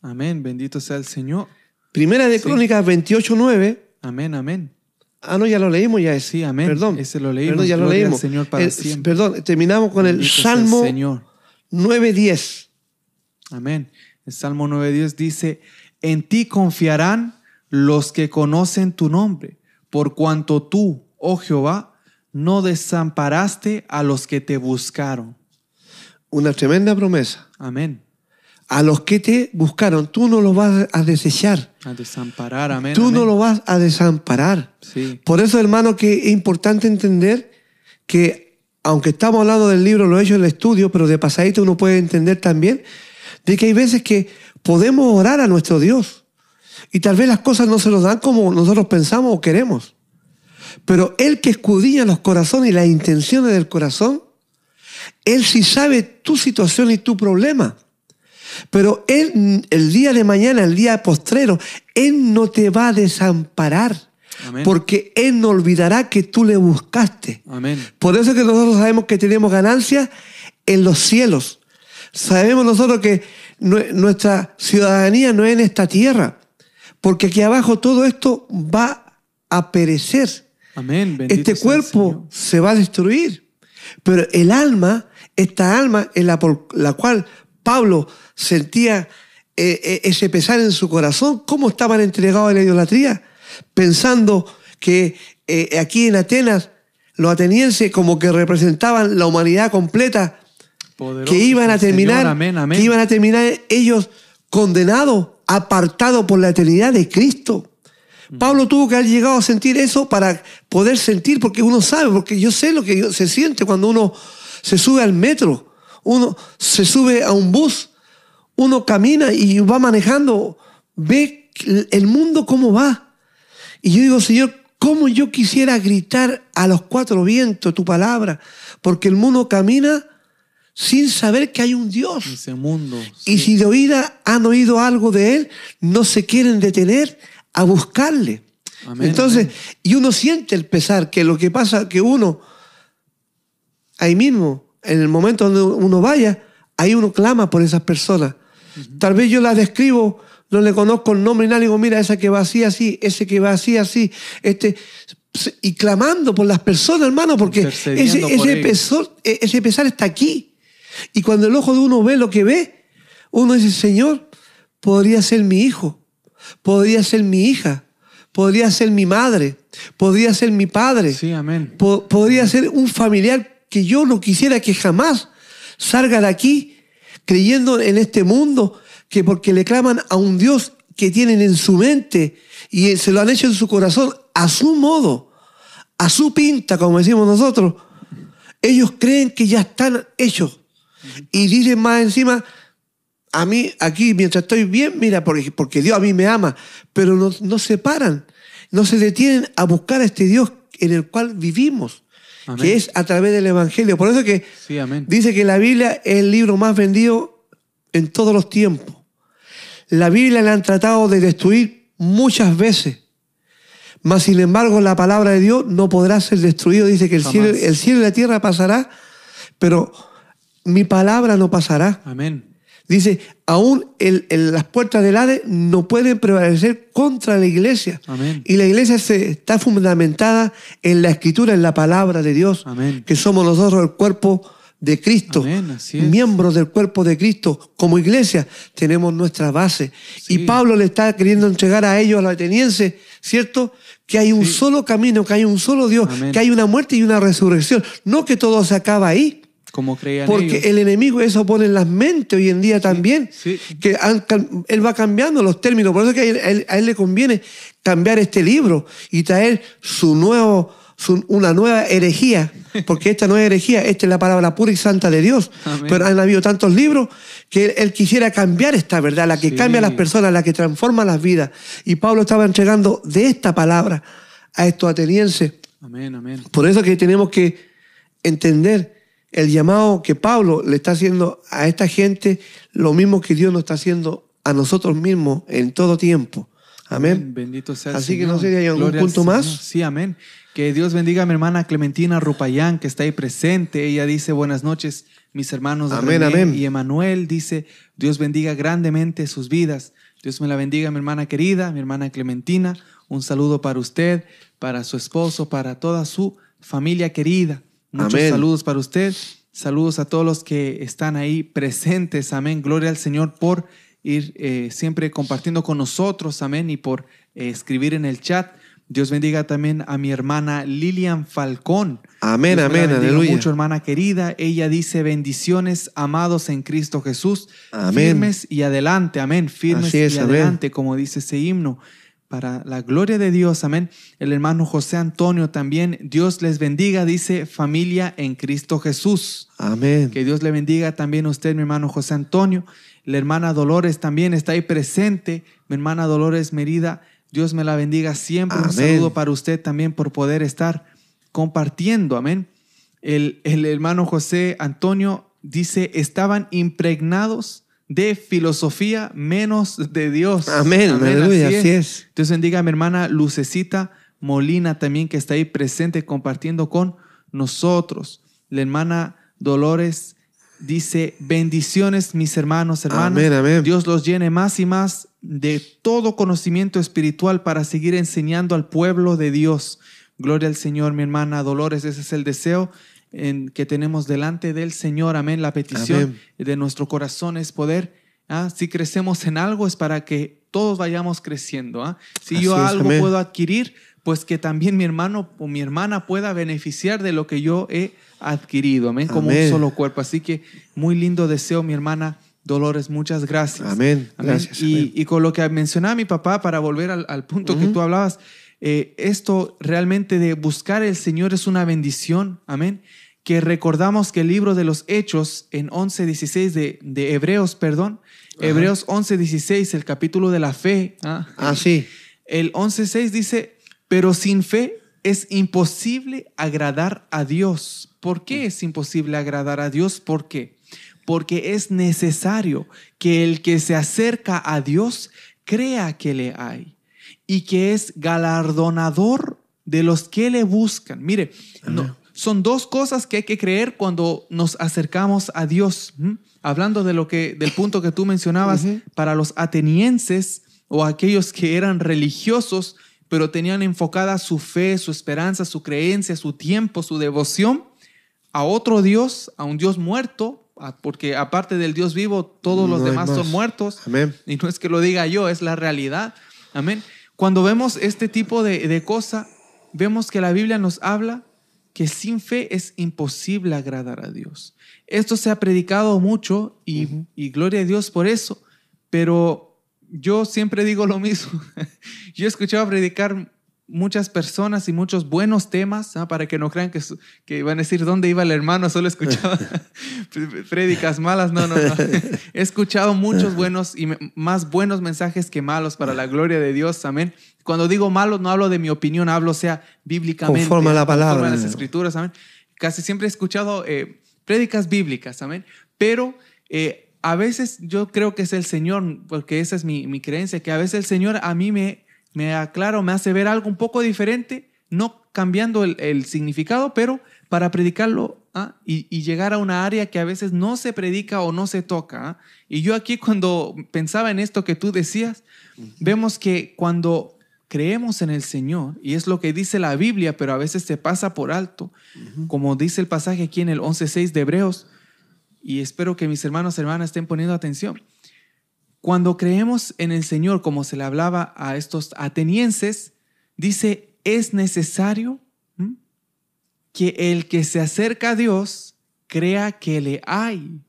Amén. Bendito sea el Señor. primera de Sí. Crónicas 28.9, Amén, amén. ah, no, ya lo leímos, ya. Sí, amén. Perdón. Ese lo leímos. Perdón, ya lo Gloria leímos. Señor para El- siempre. Perdón, terminamos con el Bendito sea Salmo Señor. 9.10. Amén. El Salmo 9.10 dice, en ti confiarán los que conocen tu nombre, por cuanto tú, oh Jehová, no desamparaste a los que te buscaron. Una tremenda promesa. Amén. A los que te buscaron, tú no los vas a desechar. A desamparar, amén. Tú no amén. lo vas a desamparar. Sí, Por eso, hermano, que es importante entender que, aunque estamos hablando del libro, lo he hecho en el estudio, pero de pasadito uno puede entender también de que hay veces que podemos orar a nuestro Dios y tal vez las cosas no se nos dan como nosotros pensamos o queremos. Pero Él que escudriña los corazones y las intenciones del corazón, Él sí sabe tu situación y tu problema. Pero Él, el día de mañana, el día postrero, Él no te va a desamparar. Amén. Porque Él no olvidará que tú le buscaste. amén. Por eso es que nosotros sabemos que tenemos ganancias en los cielos. Sabemos nosotros que nue- nuestra ciudadanía no es en esta tierra. Porque aquí abajo todo esto va a perecer. Amén. Bendito Este cuerpo se va a destruir. Pero el alma, esta alma en la, por la cual Pablo sentía eh, eh, ese pesar en su corazón, cómo estaban entregados a la idolatría, pensando que eh, aquí en Atenas los atenienses como que representaban la humanidad completa, Poderoso que iban a Señor. terminar, Amén, amén. que iban a terminar ellos condenados, apartados por la eternidad de Cristo. Pablo tuvo que haber llegado a sentir eso para poder sentir, porque uno sabe, porque yo sé lo que se siente cuando uno se sube al metro, uno se sube a un bus, uno camina y va manejando, ve el mundo cómo va. Y yo digo, Señor, ¿cómo yo quisiera gritar a los cuatro vientos tu palabra? Porque el mundo camina sin saber que hay un Dios. Ese mundo. Y si de oída han oído algo de Él, no se quieren detener a buscarle. Amén, Entonces, amén. y uno siente el pesar, que lo que pasa que uno, ahí mismo, en el momento donde uno vaya, ahí uno clama por esas personas. Tal vez yo las describo, no le conozco el nombre y nada, le digo, mira, esa que va así, así, ese que va así, así, este, y clamando por las personas, hermano, porque ese, por pesar, ese pesar está aquí. Y cuando el ojo de uno ve lo que ve, uno dice, Señor, podría ser mi hijo, podría ser mi hija, podría ser mi madre, podría ser mi padre, Sí, amén. po- podría ser un familiar que yo no quisiera que jamás salga de aquí creyendo en este mundo, que porque le claman a un Dios que tienen en su mente y se lo han hecho en su corazón a su modo, a su pinta, como decimos nosotros, ellos creen que ya están hechos. Y dicen más encima, a mí aquí, mientras estoy bien, mira, porque, porque Dios a mí me ama, pero no, no se paran, no se detienen a buscar a este Dios en el cual vivimos, Amén. que es a través del Evangelio. Por eso que Sí, dice que la Biblia es el libro más vendido en todos los tiempos. La Biblia la han tratado de destruir muchas veces. Mas, sin embargo, la palabra de Dios no podrá ser destruido. Dice que el cielo, el cielo y la tierra pasará, pero mi palabra no pasará. Amén. Dice, aún el- el- las puertas del Hades no pueden prevalecer contra la iglesia. Amén. Y la iglesia se, está fundamentada en la escritura, en la palabra de Dios, Amén. que somos nosotros el cuerpo de Cristo, Amén, miembros del cuerpo de Cristo. Como iglesia tenemos nuestra base. Sí. Y Pablo le está queriendo entregar a ellos, a los atenienses, ¿cierto? Que hay un Sí. solo camino, que hay un solo Dios, Amén. que hay una muerte y una resurrección. No que todo se acaba ahí. Como creían Porque ellos. el enemigo eso pone en las mentes hoy en día también. sí. Que han él va cambiando los términos. Por eso es que a él, a le conviene cambiar este libro y traer su nuevo, su- una nueva herejía. Porque esta no es herejía, esta es la palabra pura y santa de Dios. Amén. Pero han habido tantos libros que él, él quisiera cambiar esta verdad, la que Sí. cambia a las personas, la que transforma las vidas. Y Pablo estaba entregando de esta palabra a estos atenienses. Amén, amén. Por eso que tenemos que entender el llamado que Pablo le está haciendo a esta gente, lo mismo que Dios nos está haciendo a nosotros mismos en todo tiempo. Amén. Bendito sea el Así que Señor. no sé si hay algún Gloria punto más. Sí, amén. Que Dios bendiga a mi hermana Clementina Rupayán, que está ahí presente. Ella dice, buenas noches, mis hermanos Amén, René amén. y Emanuel. Dice, Dios bendiga grandemente sus vidas. Dios me la bendiga, mi hermana querida, mi hermana Clementina. Un saludo para usted, para su esposo, para toda su familia querida. Muchos Amén. saludos para usted. Saludos a todos los que están ahí presentes. Amén. Gloria al Señor por ir eh, siempre compartiendo con nosotros. Amén. Y por eh, escribir en el chat. Dios bendiga también a mi hermana Lilian Falcón. Amén, Dios amén, aleluya. Mucho, hermana querida. Ella dice bendiciones, amados en Cristo Jesús. Amén. Firmes y adelante. Amén. Firmes es, y amén. adelante, como dice ese himno. Para la gloria de Dios, amén. El hermano José Antonio también, Dios les bendiga, dice familia en Cristo Jesús. Amén. Que Dios le bendiga también a usted, mi hermano José Antonio. La hermana Dolores también está ahí presente. Mi hermana Dolores Merida, Dios me la bendiga siempre. Un saludo para usted también por poder estar compartiendo. Amén. El, el hermano José Antonio dice, estaban impregnados de filosofía menos de Dios. Amén, aleluya, así es. Dios bendiga a mi hermana Lucecita Molina también que está ahí presente compartiendo con nosotros. La hermana Dolores dice, bendiciones mis hermanos, hermanas. Amén, amén. Dios los llene más y más de todo conocimiento espiritual para seguir enseñando al pueblo de Dios. Gloria al Señor, mi hermana Dolores, ese es el deseo en que tenemos delante del Señor. Amén. La petición Amén. de nuestro corazón es poder, ¿ah? si crecemos en algo es para que todos vayamos creciendo. ¿ah? Si Así yo algo amén. puedo adquirir, pues que también mi hermano o mi hermana pueda beneficiar de lo que yo he adquirido. Amén. Como un solo cuerpo. Así que muy lindo deseo, mi hermana Dolores. Muchas gracias. Amén. Gracias, Y, amén. y con lo que mencionaba mi papá, para volver al, al punto que tú hablabas, eh, esto realmente de buscar el Señor es una bendición. Amén. Que recordamos que el libro de los Hechos en 11.16 de, de Hebreos, perdón, Ajá. Hebreos 11.16, el capítulo de la fe. ¿ah? Ah, sí. El 11.6 dice, pero sin fe es imposible agradar a Dios. ¿Por qué es imposible agradar a Dios? ¿Por qué? Porque es necesario que el que se acerca a Dios crea que le hay y que es galardonador de los que le buscan. Mire, no- son dos cosas que hay que creer cuando nos acercamos a Dios. ¿m? Hablando de lo que, del punto que tú mencionabas, Ujú. para los atenienses o aquellos que eran religiosos, pero tenían enfocada su fe, su esperanza, su creencia, su tiempo, su devoción a otro Dios, a un Dios muerto, porque aparte del Dios vivo, todos los No hay demás son muertos. Amén. Y no es que lo diga yo, es la realidad. Amén. Cuando vemos este tipo de, de cosa, vemos que la Biblia nos habla que sin fe es imposible agradar a Dios. Esto se ha predicado mucho y, y gloria a Dios por eso, pero yo siempre digo lo mismo. [laughs] yo he escuchado predicar muchas personas y muchos buenos temas, ¿ah? para que no crean que, que van a decir dónde iba el hermano, [laughs] solo escuchaba [laughs] prédicas malas, no, no, no. [laughs] He escuchado muchos buenos y más buenos mensajes que malos para la gloria de Dios, amén. Cuando digo malos, no hablo de mi opinión, hablo, o sea, bíblicamente. Conforme a la palabra. Conforme a las escrituras, amén. Casi siempre he escuchado eh, prédicas bíblicas, amén. Pero eh, a veces yo creo que es el Señor, porque esa es mi, mi creencia, que a veces el Señor a mí me, me aclara, me hace ver algo un poco diferente, no cambiando el, el significado, pero para predicarlo ¿ah? y, y, llegar a una área que a veces no se predica o no se toca. ¿ah? Y yo aquí cuando pensaba en esto que tú decías, vemos que cuando creemos en el Señor, y es lo que dice la Biblia, pero a veces se pasa por alto, como dice el pasaje aquí en el 11.6 de Hebreos, y espero que mis hermanos y hermanas estén poniendo atención. Cuando creemos en el Señor, como se le hablaba a estos atenienses, dice, es necesario que el que se acerca a Dios crea que le hay.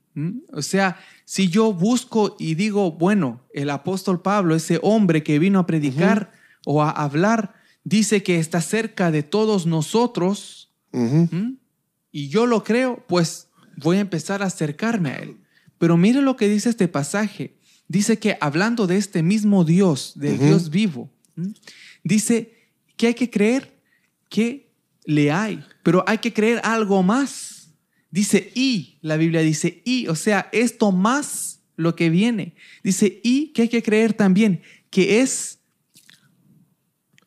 O sea, si yo busco y digo, bueno, el apóstol Pablo, ese hombre que vino a predicar o a hablar, dice que está cerca de todos nosotros, y yo lo creo, pues voy a empezar a acercarme a Él. Pero mire lo que dice este pasaje. Dice que hablando de este mismo Dios, del Dios vivo, dice que hay que creer que le hay, pero hay que creer algo más. Dice y, la Biblia dice y, o sea, esto más lo que viene. Dice y que hay que creer también que es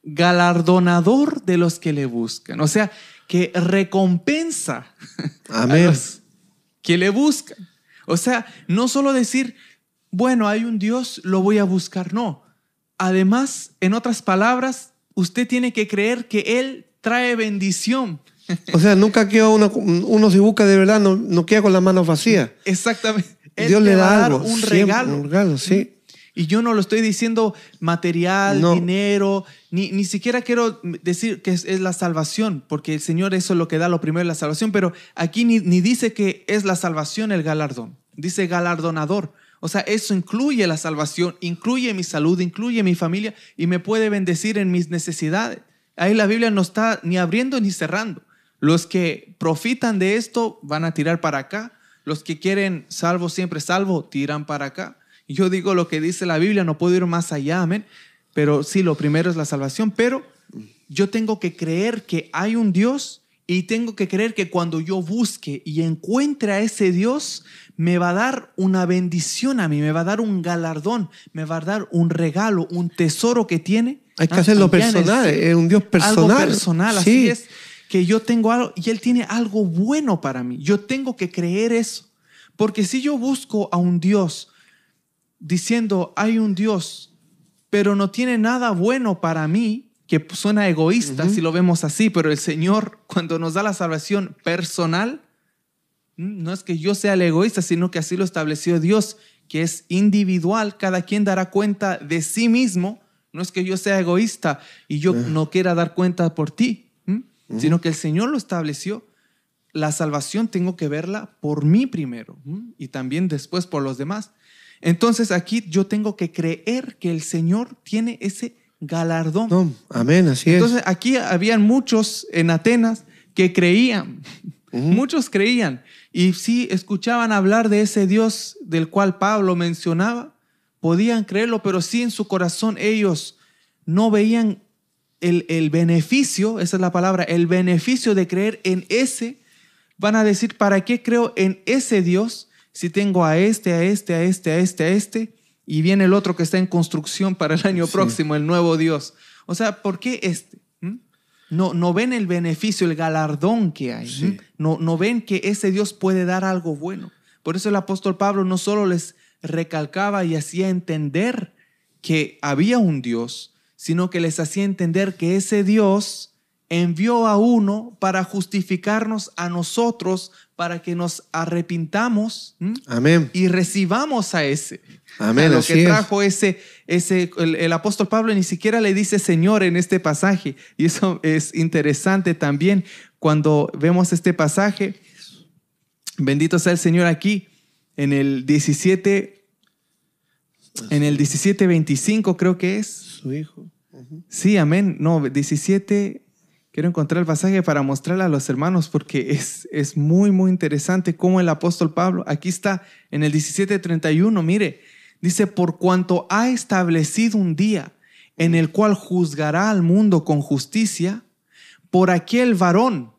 galardonador de los que le buscan. O sea, que recompensa [laughs] Amén. a los que le buscan. O sea, no solo decir, bueno, hay un Dios, lo voy a buscar. No. Además, en otras palabras, usted tiene que creer que Él trae bendición. O sea, nunca queda uno, uno si busca de verdad, no, no queda con las manos vacías. Exactamente. Él Dios le da algo. un siempre, regalo. Un regalo, sí. Y yo no lo estoy diciendo material, No. dinero, ni, ni siquiera quiero decir que es, es la salvación, porque el Señor eso es lo que da lo primero, la salvación, pero aquí ni, ni dice que es la salvación el galardón, dice galardonador. O sea, eso incluye la salvación, incluye mi salud, incluye mi familia y me puede bendecir en mis necesidades. Ahí la Biblia no está ni abriendo ni cerrando. Los que profitan de esto van a tirar para acá. Los que quieren salvo siempre salvo, tiran para acá. Yo digo lo que dice la Biblia, no puedo ir más allá, amén. Pero sí, lo primero es la salvación, pero yo tengo que creer que hay un Dios y tengo que creer que cuando yo busque y encuentre a ese Dios, me va a dar una bendición a mí, me va a dar un galardón, me va a dar un regalo, un tesoro que tiene. Hay que Ah, hacerlo personal, es un Dios personal. Algo personal, así Sí. es. Que yo tengo algo y Él tiene algo bueno para mí. Yo tengo que creer eso. Porque si yo busco a un Dios diciendo, hay un Dios, pero no tiene nada bueno para mí, que suena egoísta si lo vemos así, pero el Señor cuando nos da la salvación personal, no es que yo sea el egoísta, sino que así lo estableció Dios, que es individual, cada quien dará cuenta de sí mismo, no es que yo sea egoísta y yo no quiera dar cuenta por ti, ¿m? sino que el Señor lo estableció. La salvación tengo que verla por mí primero ¿m? y también después por los demás. Entonces aquí yo tengo que creer que el Señor tiene ese galardón. No, amén, así es. Entonces aquí habían muchos en Atenas que creían, [laughs] muchos creían y sí escuchaban hablar de ese Dios del cual Pablo mencionaba, podían creerlo, pero sí en su corazón ellos no veían el, el beneficio, esa es la palabra, el beneficio de creer en ese. Van a decir, ¿para qué creo en ese Dios si tengo a este, a este, a este, a este, a este? Y viene el otro que está en construcción para el año Sí. próximo, el nuevo Dios. O sea, ¿por qué este? No, no ven el beneficio, el galardón que hay. Sí. No, no ven que ese Dios puede dar algo bueno. Por eso el apóstol Pablo no solo les recalcaba y hacía entender que había un Dios, sino que les hacía entender que ese Dios envió a uno para justificarnos a nosotros, para que nos arrepintamos. Amén. y recibamos a ese. Amén, A lo así que es. trajo ese, ese el, el apóstol Pablo ni siquiera le dice Señor en este pasaje. Y eso es interesante también cuando vemos este pasaje. Bendito sea el Señor aquí en el 17, en el 17.25 creo que es. Su hijo. Sí, amén. No, 17. Quiero encontrar el pasaje para mostrarle a los hermanos porque es, es muy, muy interesante cómo el apóstol Pablo, aquí está en el 17:31, mire, dice, por cuanto ha establecido un día en el cual juzgará al mundo con justicia por aquel varón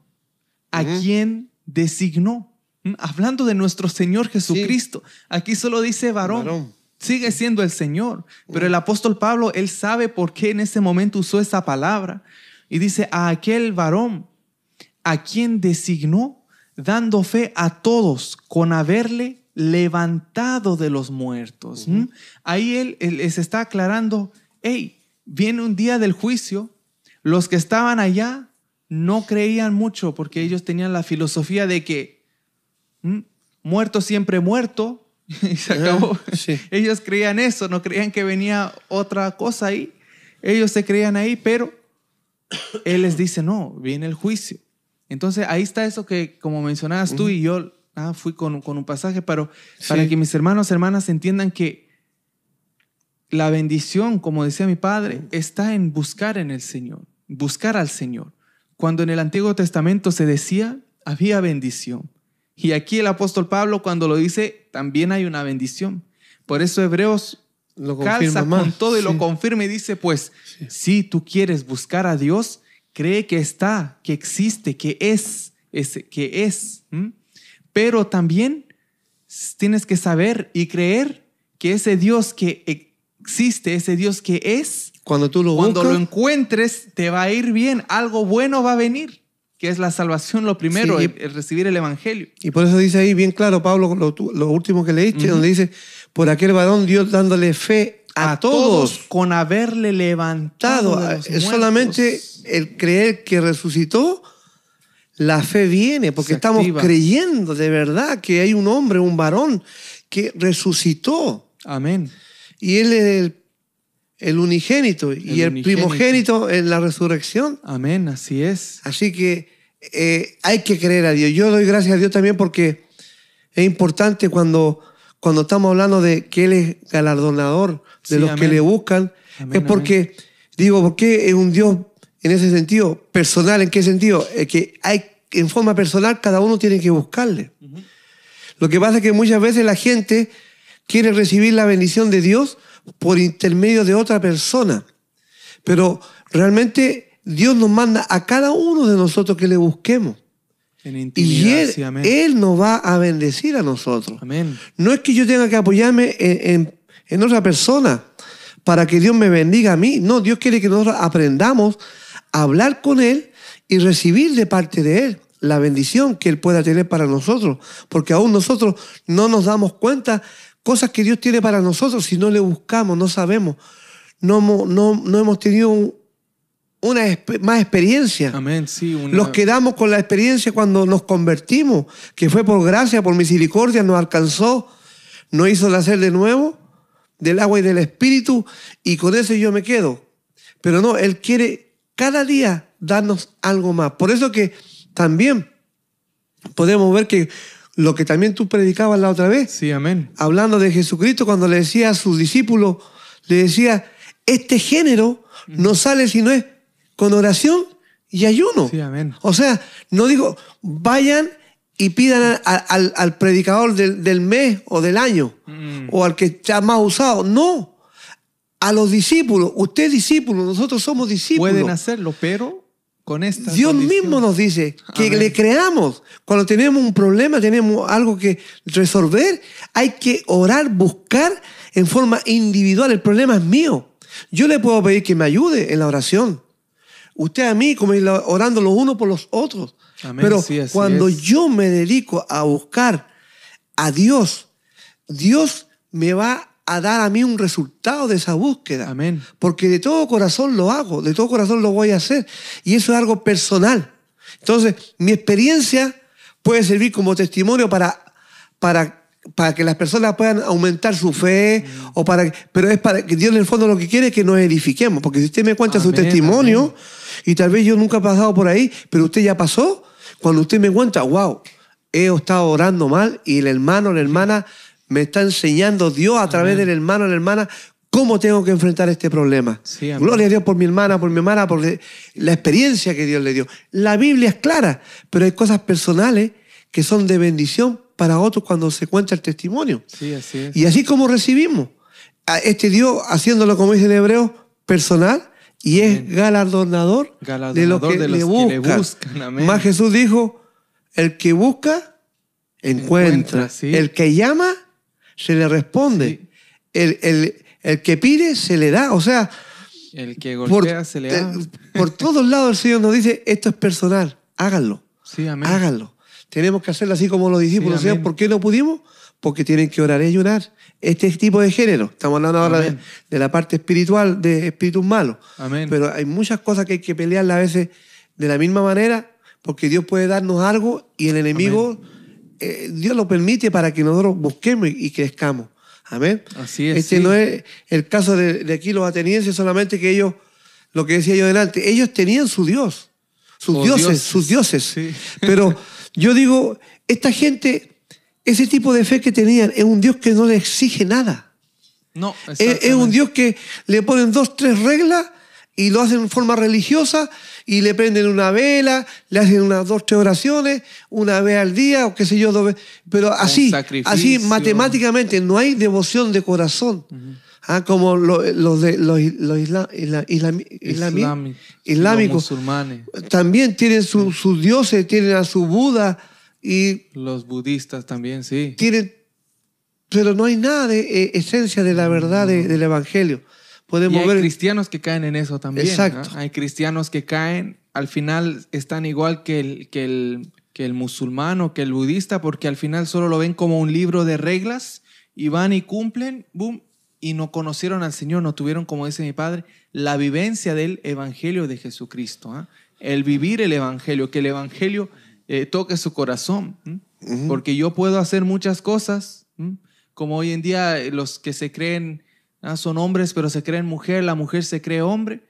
a quien designó. ¿Mm? Hablando de nuestro Señor Jesucristo. Aquí solo dice varón. Varón. Sigue siendo el Señor. Pero el apóstol Pablo, él sabe por qué en ese momento usó esa palabra. Y dice, a aquel varón a quien designó, dando fe a todos con haberle levantado de los muertos. ¿Mm? Ahí él, él les está aclarando, hey, viene un día del juicio, los que estaban allá no creían mucho porque ellos tenían la filosofía de que ¿Mm? muerto siempre muerto [laughs] y se acabó. Ah, sí. Ellos creían eso, no creían que venía otra cosa ahí. Ellos se creían ahí, pero él les dice, no, viene el juicio. Entonces ahí está eso que, como mencionabas tú y yo, ah, fui con, con un pasaje, pero para Sí. que mis hermanos, hermanas entiendan que la bendición, como decía mi padre, está en buscar en el Señor, buscar al Señor. Cuando en el Antiguo Testamento se decía, había bendición. Y aquí el apóstol Pablo cuando lo dice, también hay una bendición. Por eso Hebreos Lo calza más. con todo y lo confirma y dice, pues, Sí. si tú quieres buscar a Dios, cree que está, que existe, que es, ese, que es. Pero también tienes que saber y creer que ese Dios que existe, ese Dios que es, Cuando tú lo cuando buscas, lo encuentres, te va a ir bien, algo bueno va a venir, que es la salvación, lo primero, Sí. el- el recibir el Evangelio. y por eso dice ahí bien claro, Pablo, lo, último que leíste, donde dice, por aquel varón Dios dándole fe a, todos. con haberle levantado. Es solamente el creer que resucitó, la fe viene, porque estamos creyendo de verdad que hay un hombre, un varón, que resucitó. Amén. Y él es el, el unigénito y el unigénito. primogénito en la resurrección. Amén, así es. Así que eh, hay que creer a Dios. Yo doy gracias a Dios también porque es importante cuando, cuando estamos hablando de que Él es galardonador de Sí, los que amén. le buscan. Amén, es porque, digo, porque es un Dios en ese sentido, personal, ¿en qué sentido? Es que hay, en forma personal cada uno tiene que buscarle. Lo que pasa es que muchas veces la gente quiere recibir la bendición de Dios por intermedio de otra persona. Pero realmente Dios nos manda a cada uno de nosotros que le busquemos. En Y Él, sí. Él nos va a bendecir a nosotros. Amén. No es que yo tenga que apoyarme en, en- en otra persona para que Dios me bendiga a mí. No, Dios quiere que nosotros aprendamos a hablar con Él y recibir de parte de Él la bendición que Él pueda tener para nosotros. Porque aún nosotros no nos damos cuenta cosas que Dios tiene para nosotros si no le buscamos, no sabemos. No, no, no hemos tenido un- una más experiencia. Amén, sí. una- Los quedamos con la experiencia cuando nos convertimos, que fue por gracia, por misericordia, nos alcanzó, nos hizo nacer de nuevo del agua y del espíritu, y con eso yo me quedo. Pero no, Él quiere cada día darnos algo más. Por eso que también podemos ver que lo que también tú predicabas la otra vez, Sí, amén. hablando de Jesucristo, cuando le decía a sus discípulos, le decía, este género no sale si no es con oración y ayuno. Sí, amén. O sea, no digo, vayan y pidan al, al predicador del, del mes o del año, Mm. o al que está más usado. No, a los discípulos, usted es discípulo, nosotros somos discípulos. Pueden hacerlo, pero con esta. Dios condición. mismo nos dice que Amén. le creamos. Cuando tenemos un problema, tenemos algo que resolver, hay que orar, buscar en forma individual. El problema es mío. Yo le puedo pedir que me ayude en la oración. Usted a mí, como ir orando los unos por los otros. Amén, Pero sí, cuando es. yo me dedico a buscar a Dios, Dios me va a dar a mí un resultado de esa búsqueda. Amén. Porque de todo corazón lo hago, de todo corazón lo voy a hacer. Y eso es algo personal. Entonces, mi experiencia puede servir como testimonio para, para, para que las personas puedan aumentar su fe, o para, pero es para que Dios en el fondo lo que quiere es que nos edifiquemos. Porque si usted me cuenta su testimonio, amén. Y tal vez yo nunca he pasado por ahí, pero usted ya pasó, cuando usted me cuenta, wow, he estado orando mal y el hermano, la hermana me está enseñando Dios a través del hermano, la hermana, cómo tengo que enfrentar este problema. Sí. Gloria a Dios por mi hermana, por mi hermana, por la experiencia que Dios le dio. La Biblia es clara, pero hay cosas personales que son de bendición para otros cuando se cuenta el testimonio. Sí, así es. Y así como recibimos a este Dios haciéndolo, como dice en hebreo, personal y es galardonador, de los que, de le, los que le buscan. Amén. Más Jesús dijo, el que busca, encuentra. Encuentra, sí. El que llama, se le responde. Sí. El, el- el que pide, se le da. O sea, El que por, golpea se le da. por [laughs] todos lados el Señor nos dice, esto es personal, háganlo. Sí, amén. Háganlo. Tenemos que hacerlo así como los discípulos. Sí, Señor, amén. ¿Por qué no pudimos? Porque tienen que orar y ayunar. Este tipo de género. Estamos hablando ahora de, la parte espiritual, de espíritus malos. Amén. Pero hay muchas cosas que hay que pelearlas a veces de la misma manera, porque Dios puede darnos algo y el enemigo, eh, Dios lo permite para que nosotros busquemos y, y crezcamos. Amén. Así es, Este sí. no es el caso de, de aquí los atenienses, solamente que ellos, lo que decía yo delante, ellos tenían su Dios, sus Oh, dioses, dioses. sus dioses. Sí. Pero [laughs] yo digo, esta gente, ese tipo de fe que tenían, es un Dios que no le exige nada. No, Es, es un. Dios que le ponen dos, tres reglas y lo hacen en forma religiosa y le prenden una vela, le hacen unas dos, tres oraciones, una vez al día o qué sé yo, dos veces. Pero así, así matemáticamente, no hay devoción de corazón. Ah, como lo- los de los, isla- isla- islámicos. Musulmanes, También tienen su- sus dioses, tienen a su Buda y los budistas también, sí. tienen... Pero no hay nada de eh, esencia de la verdad de- del Evangelio. Y Podemos hay ver... cristianos que caen en eso también. Exacto. Hay cristianos que caen, al final están igual que el, que, el, que el musulmano, que el budista, porque al final solo lo ven como un libro de reglas y van y cumplen, boom, y no conocieron al Señor, no tuvieron, como dice mi padre, la vivencia del Evangelio de Jesucristo. ¿ah? El vivir el Evangelio, que el Evangelio eh, toque su corazón. ¿m? Porque yo puedo hacer muchas cosas, ¿m? como hoy en día eh, los que se creen ah, son hombres, pero se creen mujer, la mujer se cree hombre,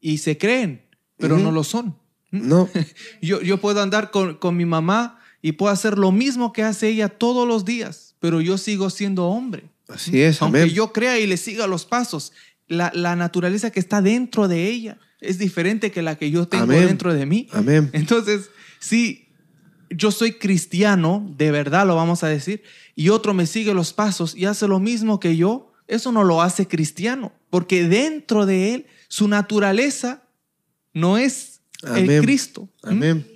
y se creen, pero no lo son. No, [laughs] Yo, yo puedo andar con, con mi mamá y puedo hacer lo mismo que hace ella todos los días, pero yo sigo siendo hombre. así es, Aunque amén. yo crea y le siga los pasos, la, la naturaleza que está dentro de ella es diferente que la que yo tengo Amén. dentro de mí. Amén. Entonces, si yo soy cristiano, de verdad lo vamos a decir, y otro me sigue los pasos y hace lo mismo que yo, eso no lo hace cristiano, porque dentro de él su naturaleza no es el Amén. Cristo. ¿Mm? Amén.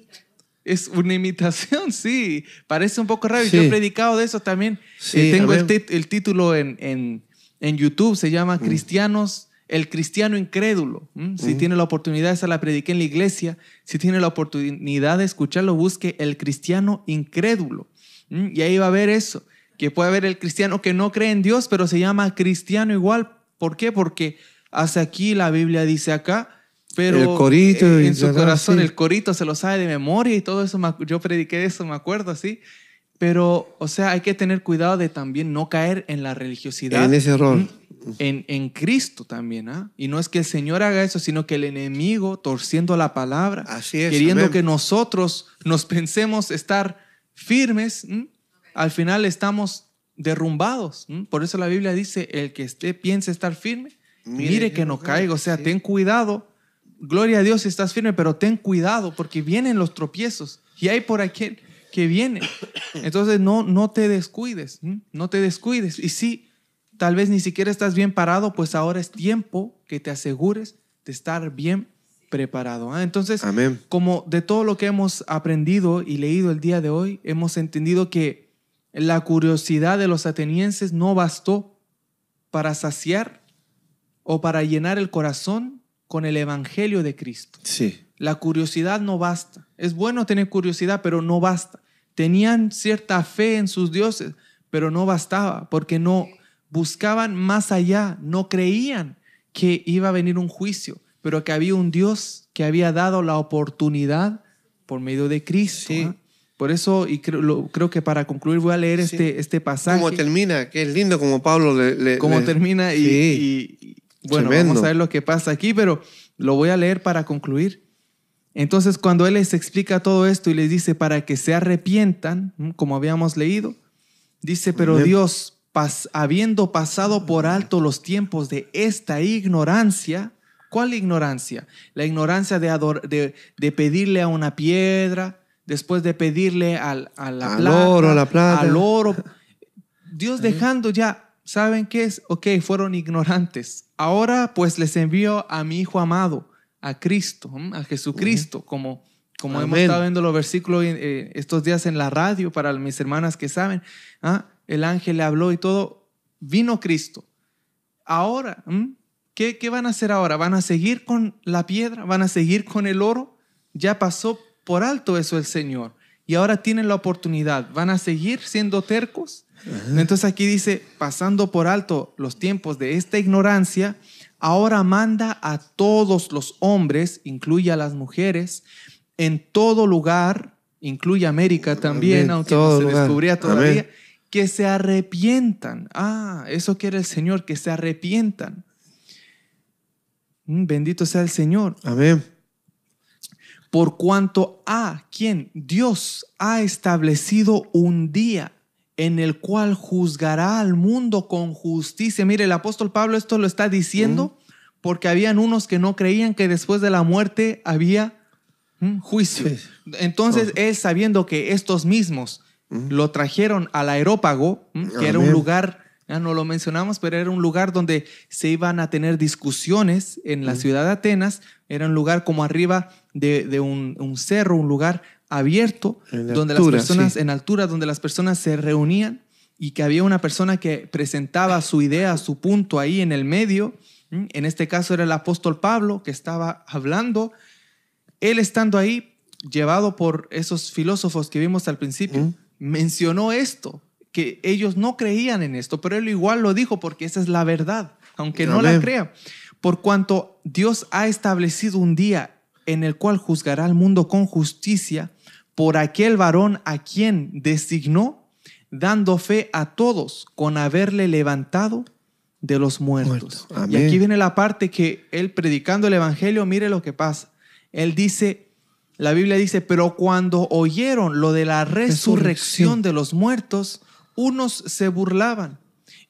Es una imitación, [laughs] sí. Parece un poco raro. Sí. Yo he predicado de eso también. Sí, Eh, tengo el, el título en, en, en YouTube, se llama Mm. Cristianos, el cristiano incrédulo. Si tiene la oportunidad, esa la prediqué en la iglesia. Si tiene la oportunidad de escucharlo, busque el cristiano incrédulo. Y ahí va a ver eso. Que puede haber el cristiano que no cree en Dios, pero se llama cristiano igual. ¿Por qué? Porque hace aquí, la Biblia dice acá, pero El corito eh, y en su corazón el corito se lo sabe de memoria y todo eso. Yo prediqué eso, me acuerdo así. Pero, o sea, hay que tener cuidado de también no caer en la religiosidad. En ese error. En, en Cristo también, ¿ah? Y no es que el Señor haga eso, sino que el enemigo, torciendo la palabra, Así es, queriendo amén. que nosotros nos pensemos estar firmes, ¿m? al final estamos derrumbados. ¿m? Por eso la Biblia dice, el que esté, piense estar firme, mire, que no caiga. O sea, sí. ten cuidado. Gloria a Dios si estás firme, pero ten cuidado porque vienen los tropiezos y hay por aquí que vienen. Entonces no, no te descuides, ¿m? no te descuides. Y si tal vez ni siquiera estás bien parado, pues ahora es tiempo que te asegures de estar bien preparado. ¿ah? Entonces, Amén. como de todo lo que hemos aprendido y leído el día de hoy, hemos entendido que la curiosidad de los atenienses no bastó para saciar o para llenar el corazón con el evangelio de Cristo. Sí. La curiosidad no basta. Es bueno tener curiosidad, pero no basta. Tenían cierta fe en sus dioses, pero no bastaba, porque no buscaban más allá, no creían que iba a venir un juicio, pero que había un Dios que había dado la oportunidad por medio de Cristo. Sí. ¿ah? Por eso, y creo, lo- creo que para concluir voy a leer Sí. este, este pasaje. Cómo termina, que es lindo como Pablo le... le- termina y, Sí. y- y- bueno, Tremendo. vamos a ver lo que pasa aquí, pero lo voy a leer para concluir. Entonces, cuando él les explica todo esto y les dice para que se arrepientan, como habíamos leído, dice, pero. Dios, pas- habiendo pasado por alto los tiempos de esta ignorancia, ¿cuál ignorancia? La ignorancia de, ador- de, de pedirle a una piedra, después de pedirle al, a la Al plata, oro, a la plata. al oro. Dios dejando ya, ¿saben qué es? Ok, fueron ignorantes. Ahora pues les envío a mi Hijo amado, a Cristo, a Jesucristo, como como hemos estado viendo los versículos eh, estos días en la radio, para mis hermanas que saben, ¿ah? El ángel le habló y todo, vino Cristo. Ahora. ¿qué, ¿qué van a hacer ahora? ¿Van a seguir con la piedra? ¿Van a seguir con el oro? Ya pasó por alto eso el Señor. Y ahora tienen la oportunidad. ¿Van a seguir siendo tercos? Entonces aquí dice, pasando por alto los tiempos de esta ignorancia, ahora manda a todos los hombres, incluye a las mujeres, en todo lugar, incluye América también, Amén. aunque no se lugar. descubría todavía, Amén. Que se arrepientan. Ah, eso quiere el Señor, que se arrepientan. Mm, Bendito sea el Señor Amén. por cuanto a quien Dios ha establecido un día en el cual juzgará al mundo con justicia. Mire, el apóstol Pablo esto lo está diciendo porque habían unos que no creían que después de la muerte había mm, juicio. Sí. Entonces, él sabiendo que estos mismos lo trajeron al aerópago, mm, que era un lugar, ya no lo mencionamos, pero era un lugar donde se iban a tener discusiones en la ciudad de Atenas. Era un lugar como arriba de, de un, un cerro, un lugar abierto, donde altura, las personas, sí. en altura, donde las personas se reunían y que había una persona que presentaba su idea, su punto ahí en el medio. En este caso era el apóstol Pablo que estaba hablando. Él estando ahí, llevado por esos filósofos que vimos al principio. Mencionó esto, que ellos no creían en esto, pero él igual lo dijo porque esa es la verdad, aunque no la crea. Por cuanto Dios ha establecido un día en el cual juzgará al mundo con justicia por aquel varón a quien designó, dando fe a todos con haberle levantado de los muertos. Muerto. Y aquí viene la parte que él predicando el evangelio, mire lo que pasa. Él dice, la Biblia dice, pero cuando oyeron lo de la resurrección Resurrección. de los muertos, unos se burlaban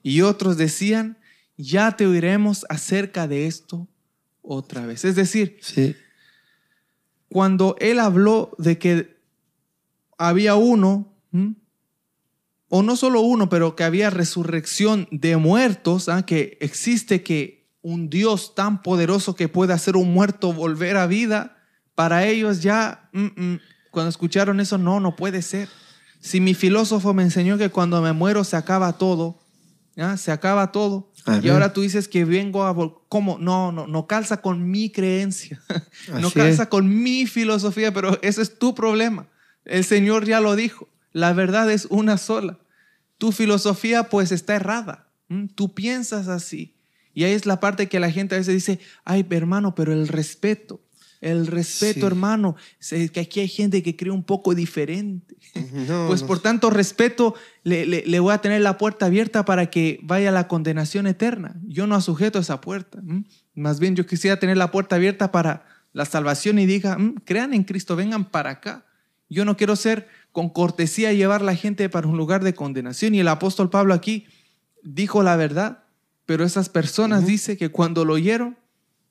y otros decían, ya te oiremos acerca de esto otra vez. Es decir, Sí. cuando él habló de que había uno, ¿m? o no solo uno, pero que había resurrección de muertos, ¿ah? que existe que un Dios tan poderoso que puede hacer un muerto volver a vida, para ellos ya, mm, mm, cuando escucharon eso, no, no puede ser. Si mi filósofo me enseñó que cuando me muero se acaba todo, ¿ah? se acaba todo. Y ahora tú dices que vengo a... ¿Cómo? No, no, no calza con mi creencia. [laughs] no calza es. con mi filosofía, pero ese es tu problema. El Señor ya lo dijo. La verdad es una sola. Tu filosofía pues está errada. ¿m? Tú piensas así. Y ahí es la parte que la gente a veces dice, ay, hermano, pero el respeto. El respeto, Sí. hermano. Es que aquí hay gente que cree un poco diferente. No, Pues no. por tanto respeto, le, le- le voy a tener la puerta abierta para que vaya a la condenación eterna. Yo no sujeto esa puerta. Más bien yo quisiera tener la puerta abierta para la salvación y diga, "Mm, crean en Cristo, vengan para acá. Yo no quiero ser con cortesía llevar la gente para un lugar de condenación. Y el apóstol Pablo aquí dijo la verdad, pero esas personas dice que cuando lo oyeron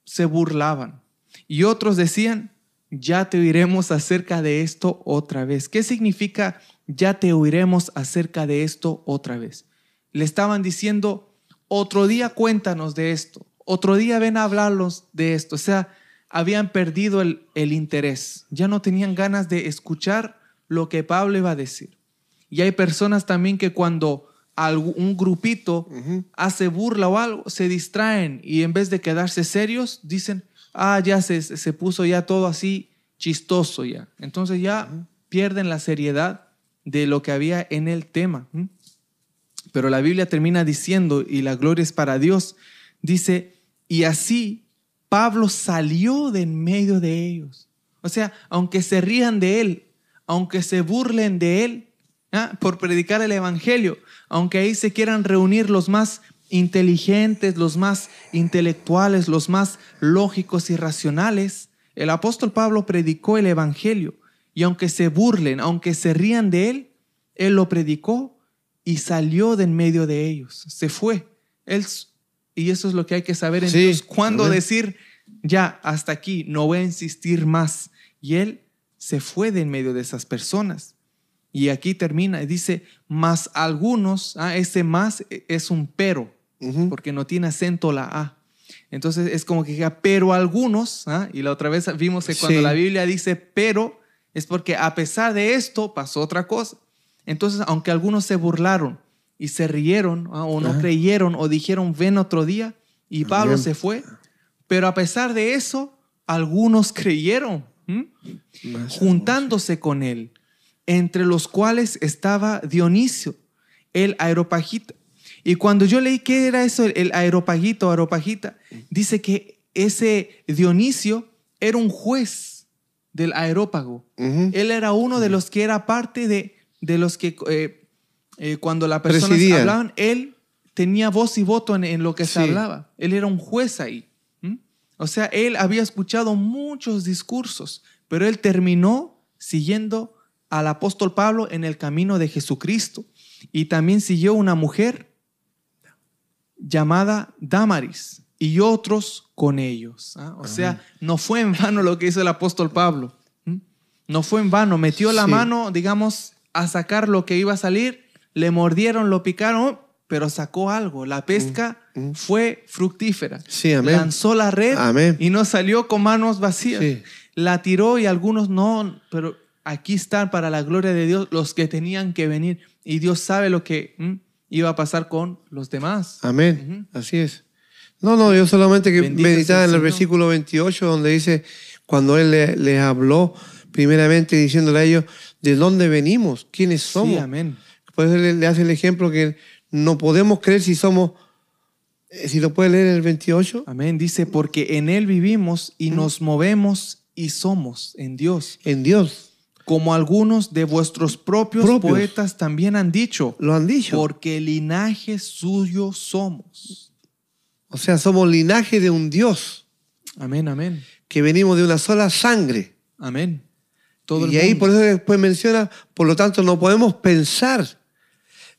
se burlaban. Y otros decían, ya te oiremos acerca de esto otra vez. ¿Qué significa ya te oiremos acerca de esto otra vez? Le estaban diciendo, otro día cuéntanos de esto, otro día ven a hablarlos de esto. O sea, habían perdido el, el interés, ya no tenían ganas de escuchar lo que Pablo iba a decir. Y hay personas también que cuando un grupito hace burla o algo, se distraen y en vez de quedarse serios, dicen, ah, ya se, se puso ya todo así chistoso ya. Entonces ya pierden la seriedad de lo que había en el tema. Pero la Biblia termina diciendo, y la gloria es para Dios, dice, y así Pablo salió de en medio de ellos. O sea, aunque se rían de él, aunque se burlen de él ¿ah? por predicar el Evangelio, aunque ahí se quieran reunir los más inteligentes, los más intelectuales, los más lógicos y racionales, el apóstol Pablo predicó el Evangelio. Y aunque se burlen, aunque se rían de él, él lo predicó y salió de en medio de ellos. Se fue. Él, y eso es lo que hay que saber en Sí, Dios. Cuándo decir, ya, hasta aquí, no voy a insistir más. Y él se fue de en medio de esas personas. Y aquí termina, y dice, más algunos, ah, ese más es un pero, Porque no tiene acento la A. Entonces es como que diga, pero algunos, ah, y la otra vez vimos que cuando Sí. la Biblia dice pero, es porque a pesar de esto pasó otra cosa. Entonces, aunque algunos se burlaron y se rieron ah, o no creyeron o dijeron ven otro día y Pablo se fue, pero a pesar de eso, algunos [laughs] creyeron, juntándose con él, entre los cuales estaba Dionisio, el aeropagita. Y cuando yo leí qué era eso, el, aeropagito aeropagita, dice que ese Dionisio era un juez del aerópago. Ujú. Él era uno de los que era parte de, de los que eh, eh, cuando las personas Presidían. hablaban, él tenía voz y voto en, en lo que se Sí. hablaba. Él era un juez ahí. ¿m? O sea, él había escuchado muchos discursos, pero él terminó siguiendo al apóstol Pablo en el camino de Jesucristo. Y también siguió una mujer llamada Damaris y otros con ellos. ¿ah? O sea, no fue en vano lo que hizo el apóstol Pablo. No fue en vano. Metió la Sí. mano, digamos, a sacar lo que iba a salir. Le mordieron, lo picaron, pero sacó algo. La pesca Mm, mm. fue fructífera. Sí, amén. Lanzó la red Amén. y no salió con manos vacías. Sí. La tiró y algunos no, pero aquí están para la gloria de Dios los que tenían que venir. Y Dios sabe lo que. Iba a pasar con los demás. Amén. Así es. No, no, yo solamente que meditaba en el Señor. versículo 28 donde dice, cuando Él le- les habló primeramente diciéndole a ellos, ¿de dónde venimos? ¿Quiénes Sí, somos? amén. Por eso le, le hace el ejemplo que no podemos creer si somos, eh, si lo puede leer en el 28, Amén. Dice, porque en Él vivimos y nos movemos y somos en Dios. en Dios. Como algunos de vuestros propios, Propios. poetas también han dicho, Lo han dicho. porque linaje suyo somos. O sea, somos linaje de un Dios, Amén, amén. que venimos de una sola sangre. Amén. Todo y ahí mundo. por eso después menciona, por lo tanto no podemos pensar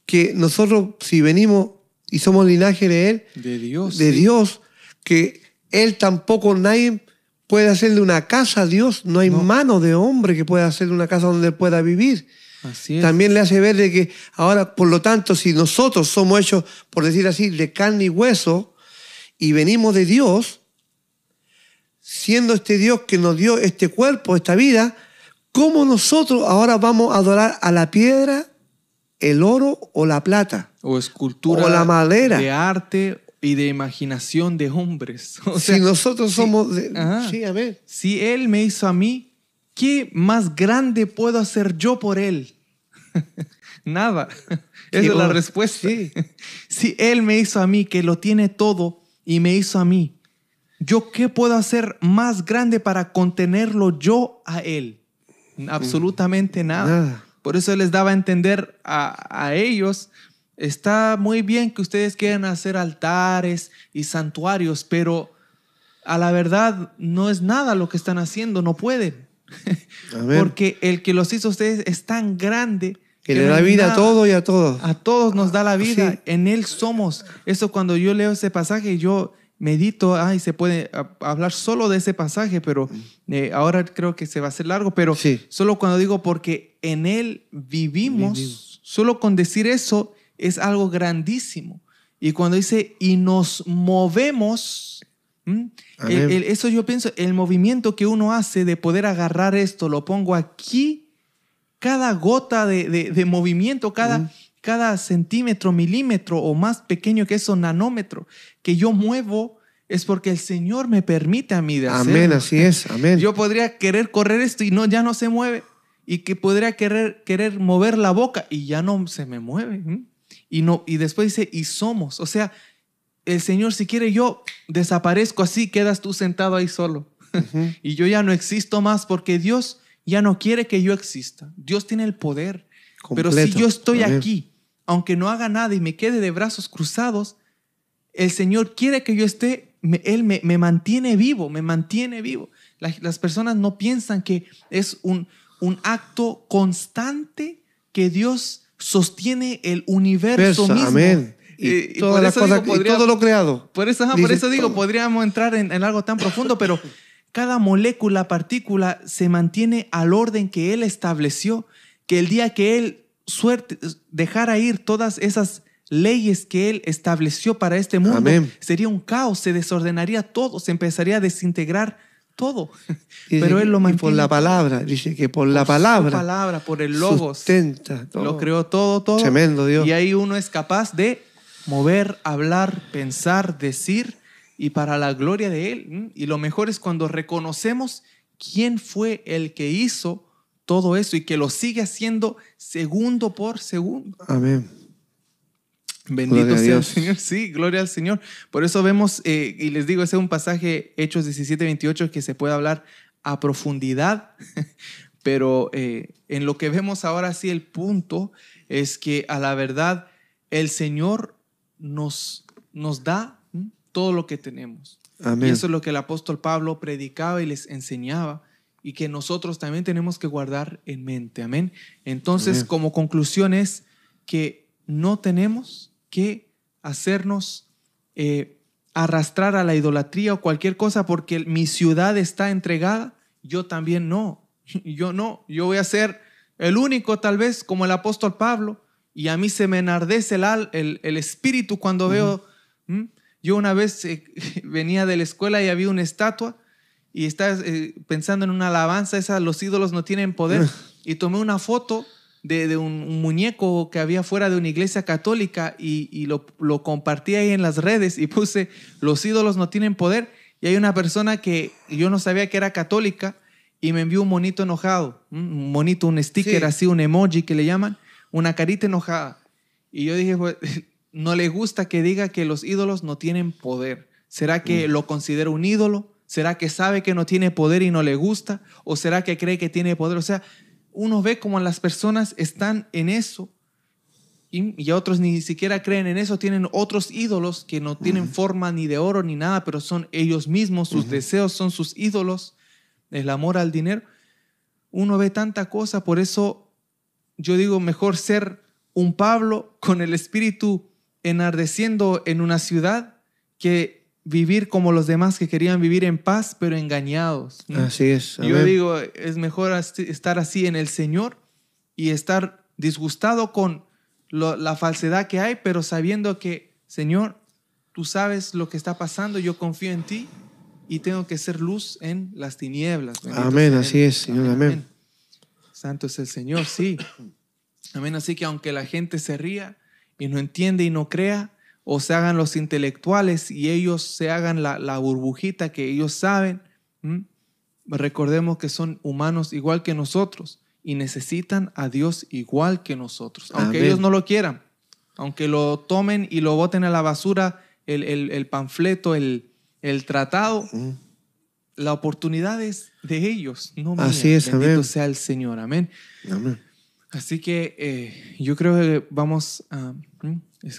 que nosotros si venimos y somos linaje de Él, de Dios. de sí. Dios, que Él tampoco nadie puede hacerle una casa a Dios, no hay No. mano de hombre que pueda hacerle una casa donde pueda vivir. Así es. También le hace ver de que ahora, por lo tanto, si nosotros somos hechos, por decir así, de carne y hueso, y venimos de Dios, siendo este Dios que nos dio este cuerpo, esta vida, ¿cómo nosotros ahora vamos a adorar a la piedra, el oro o la plata? o escultura o la madera. de arte y de imaginación de hombres. [laughs] O sea, si nosotros somos... de- ajá. sí, amén. si Él me hizo a mí, ¿qué más grande puedo hacer yo por Él? [laughs] Nada. Esa es la respuesta. sí. [laughs] Si Él me hizo a mí, que lo tiene todo, y me hizo a mí, ¿yo qué puedo hacer más grande para contenerlo yo a Él? Absolutamente nada. Nada. Por eso les daba a entender a, a ellos, está muy bien que ustedes quieran hacer altares y santuarios, pero a la verdad no es nada lo que están haciendo, no pueden. Porque el que los hizo a ustedes es tan grande Que le da vida a todo y a todos. A todos nos da la vida, Sí. en Él somos. Eso cuando yo leo ese pasaje, yo medito, ay, se puede hablar solo de ese pasaje, pero eh, ahora creo que se va a hacer largo, pero Sí. solo cuando digo porque en Él vivimos, Vivimos. solo con decir eso es algo grandísimo. Y cuando dice, y nos movemos, eso yo pienso, el movimiento que uno hace de poder agarrar esto, lo pongo aquí, cada gota de, de- de movimiento, cada, cada centímetro, milímetro o más pequeño que eso, nanómetro, que yo muevo, es porque el Señor me permite a mí de hacerlo. Amén, así es. Amén. Yo podría querer correr esto y no, ya no se mueve. Y que podría querer, querer mover la boca y ya no se me mueve. Y, no, y después dice, y somos. O sea, el Señor, si quiere, yo desaparezco así, quedas tú sentado ahí solo. [laughs] Y yo ya no existo más porque Dios ya no quiere que yo exista. Dios tiene el poder. Pero si yo estoy aquí, aunque no haga nada y me quede de brazos cruzados, el Señor quiere que yo esté, me- Él me, me mantiene vivo, me mantiene vivo. La- las personas no piensan que es un, un acto constante que Dios sostiene el universo Versa, mismo. amén. Y, y todas las cosas, digo, y podría- todo lo creado. por eso, ajá, por eso digo, todo. podríamos entrar en, en algo tan profundo, pero cada molécula, partícula se mantiene al orden que Él estableció, que el día que Él suerte, dejara ir todas esas leyes que Él estableció para este mundo, Amén. sería un caos, se desordenaría todo, se empezaría a desintegrar todo. [laughs] Dice Pero Él lo mantiene. por la palabra. Dice que por la su palabra, por el logos. sustenta todo. Lo creó todo, todo. Tremendo Dios. Y ahí uno es capaz de mover, hablar, pensar, decir y para la gloria de Él. Y lo mejor es cuando reconocemos quién fue el que hizo todo eso y que lo sigue haciendo segundo por segundo. Amén. Bendito Gloria sea el Señor. Sí, gloria al Señor. Por eso vemos, eh, y les digo, ese es un pasaje, Hechos 17, 28, que se puede hablar a profundidad, [laughs] pero eh, en lo que vemos ahora sí el punto es que a la verdad el Señor nos, nos da todo lo que tenemos. Amén. Y eso es lo que el apóstol Pablo predicaba y les enseñaba y que nosotros también tenemos que guardar en mente. Amén. Entonces, Amén. como conclusión es que no tenemos que hacernos eh, arrastrar a la idolatría o cualquier cosa porque mi ciudad está entregada. Yo también no. [laughs] Yo no. Yo voy a ser el único tal vez como el apóstol Pablo y a mí se me enardece el, el, el espíritu cuando veo... Yo una vez eh, [laughs] venía de la escuela y había una estatua y estaba eh, pensando en una alabanza, esa los ídolos no tienen poder, [laughs] y tomé una foto de, de un, un muñeco que había fuera de una iglesia católica y, y lo, lo compartí ahí en las redes y puse, los ídolos no tienen poder, y hay una persona que yo no sabía que era católica y me envió un monito enojado, un monito, un sticker Sí. así, un emoji que le llaman, una carita enojada. Y yo dije, pues, [laughs] no le gusta que diga que los ídolos no tienen poder. ¿Será que lo considera un ídolo? ¿Será que sabe que no tiene poder y no le gusta? ¿O será que cree que tiene poder? O sea, uno ve como las personas están en eso y, y otros ni siquiera creen en eso. Tienen otros ídolos que no tienen forma ni de oro ni nada, pero son ellos mismos, sus deseos son sus ídolos, el amor al dinero. Uno ve tanta cosa, por eso yo digo, mejor ser un Pablo con el espíritu enardeciendo en una ciudad que vivir como los demás que querían vivir en paz, pero engañados. ¿no? Así es. Yo amén. digo, es mejor estar así en el Señor y estar disgustado con lo- la falsedad que hay, pero sabiendo que, Señor, tú sabes lo que está pasando, yo confío en ti y tengo que ser luz en las tinieblas. Amén, así es, Señor, amén. Santo es el Señor, sí. Amén, así que aunque la gente se ría y no entiende y no crea, o se hagan los intelectuales y ellos se hagan la, la burbujita que ellos saben, recordemos que son humanos igual que nosotros y necesitan a Dios igual que nosotros, aunque Amén. ellos no lo quieran, aunque lo tomen y lo boten a la basura, el, el- el panfleto, el, el tratado, Mm. la oportunidad es de ellos, no mía. Así es, Bendito amén. sea el Señor, amén. Amén. Así que eh, yo creo que vamos a...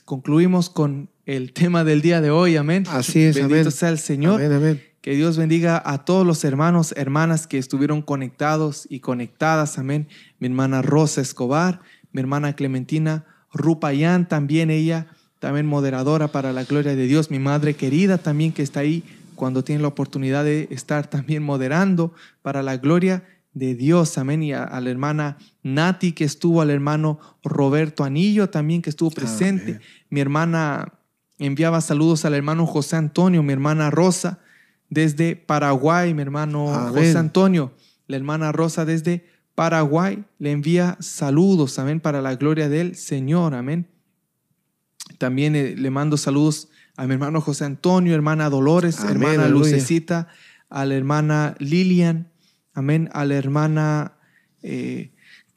concluimos con el tema del día de hoy, amén. Así es, Bendito amén. sea el Señor. Amén, amén. Que Dios bendiga a todos los hermanos, hermanas que estuvieron conectados y conectadas, amén. Mi hermana Rosa Escobar, mi hermana Clementina Rupayán, también ella, también moderadora para la gloria de Dios. Mi madre querida también que está ahí cuando tiene la oportunidad de estar también moderando para la gloria de Dios, amén. Y a, a la hermana Nati que estuvo, al hermano Roberto Anillo también que estuvo presente. Amén. Mi hermana enviaba saludos al hermano José Antonio, mi hermana Rosa desde Paraguay, mi hermano. José Antonio, la hermana Rosa desde Paraguay le envía saludos, amén, para la gloria del Señor, amén. También eh, le mando saludos a mi hermano José Antonio, hermana Dolores, Amén, hermana aleluya. Lucecita, a la hermana Lilian, amén, a la hermana eh,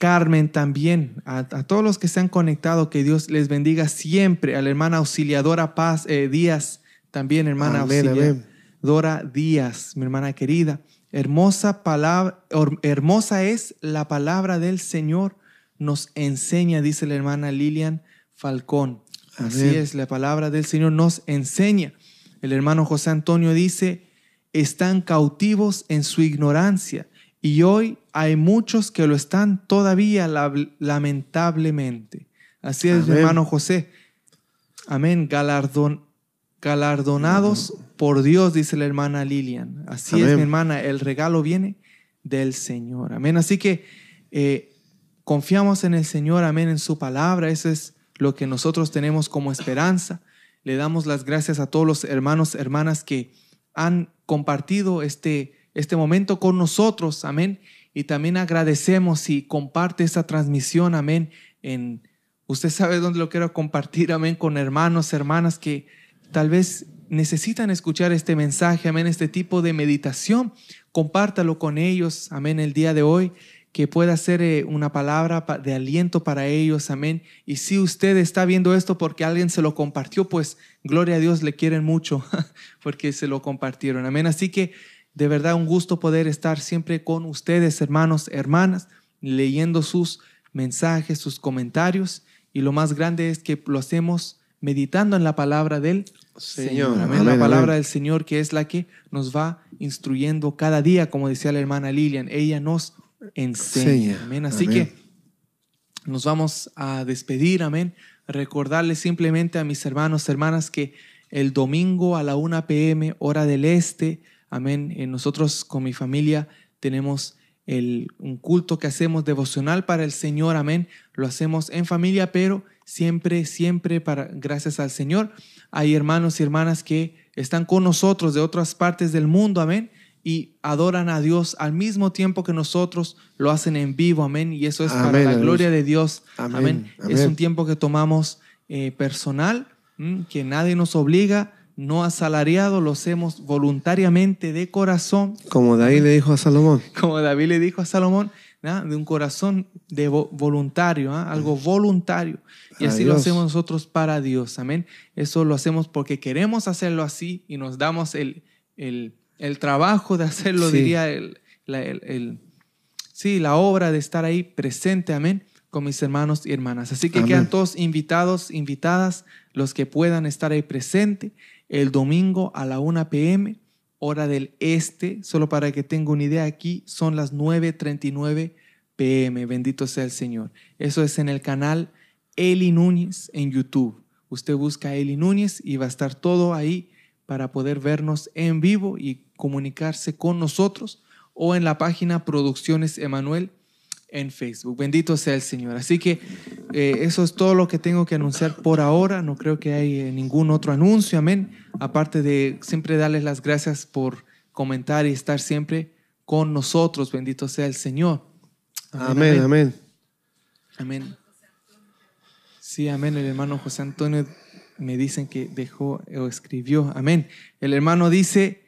Carmen también, a, a todos los que se han conectado, que Dios les bendiga siempre, a la hermana auxiliadora Paz eh, Díaz, también hermana Amén, auxiliadora amén. Díaz, mi hermana querida. Hermosa palabra, hermosa es la palabra del Señor, nos enseña, dice la hermana Lilian Falcón. Así es, la palabra del Señor nos enseña. El hermano José Antonio dice, están cautivos en su ignorancia y hoy hay muchos que lo están todavía lamentablemente. Así es, mi Amén. hermano José. Amén. Galardonados por Dios, dice la hermana Lilian. Así es, mi hermana, el regalo viene del Señor. Amén. Así que eh, confiamos en el Señor, amén, en su palabra. Eso es lo que nosotros tenemos como esperanza. Le damos las gracias a todos los hermanos, hermanas que han compartido este, este momento con nosotros, amén. Y también agradecemos si comparte esta transmisión, amén, en usted sabe dónde lo quiero compartir, amén, con hermanos, hermanas que tal vez necesitan escuchar este mensaje, amén, este tipo de meditación. Compártalo con ellos, amén, el día de hoy que pueda ser eh, una palabra de aliento para ellos, amén. Y si usted está viendo esto porque alguien se lo compartió, pues gloria a Dios, le quieren mucho [laughs] porque se lo compartieron, amén. Así que de verdad un gusto poder estar siempre con ustedes, hermanos, hermanas, leyendo sus mensajes, sus comentarios. Y lo más grande es que lo hacemos meditando en la palabra del Señor. Amén. la palabra del Señor que es la que nos va instruyendo cada día, como decía la hermana Lilian. Ella nos enseña. Amén. Así que nos vamos a despedir. Amén. Recordarles simplemente a mis hermanos, hermanas, que el domingo a la 1 p.m., hora del este, amén. Eh, nosotros con mi familia tenemos el, un culto que hacemos devocional para el Señor, amén. Lo hacemos en familia, pero siempre, siempre para, gracias al Señor. Hay hermanos y hermanas que están con nosotros de otras partes del mundo, amén y adoran a Dios al mismo tiempo que nosotros lo hacen en vivo, amén. Y eso es para la gloria de Dios, amén. Es un tiempo que tomamos eh, personal, que nadie nos obliga, no asalariado, lo hacemos voluntariamente de corazón. Como David le dijo a Salomón. [laughs] Como David le dijo a Salomón, de un corazón de voluntario, ¿ah? algo voluntario. Y así lo hacemos nosotros para Dios, amén. Eso lo hacemos porque queremos hacerlo así y nos damos el, el el trabajo de hacerlo, diría el, la, sí, la obra de estar ahí presente, amén, con mis hermanos y hermanas. Así que quedan todos invitados, invitadas, los que puedan estar ahí presente el domingo a la 1 p.m., hora del este, solo para que tenga una idea, aquí son las 9.39 pm, bendito sea el Señor. Eso es en el canal Eli Núñez en YouTube. Usted busca Eli Núñez y va a estar todo ahí para poder vernos en vivo y comunicarse con nosotros o en la página Producciones Emanuel en Facebook. Bendito sea el Señor. Así que eh, eso es todo lo que tengo que anunciar por ahora. No creo que hay eh, ningún otro anuncio. Amén. Aparte de siempre darles las gracias por comentar y estar siempre con nosotros. Bendito sea el Señor. Amén, amén. Amén. Sí, amén. El hermano José Antonio me dicen que dejó o escribió. Amén. El hermano dice,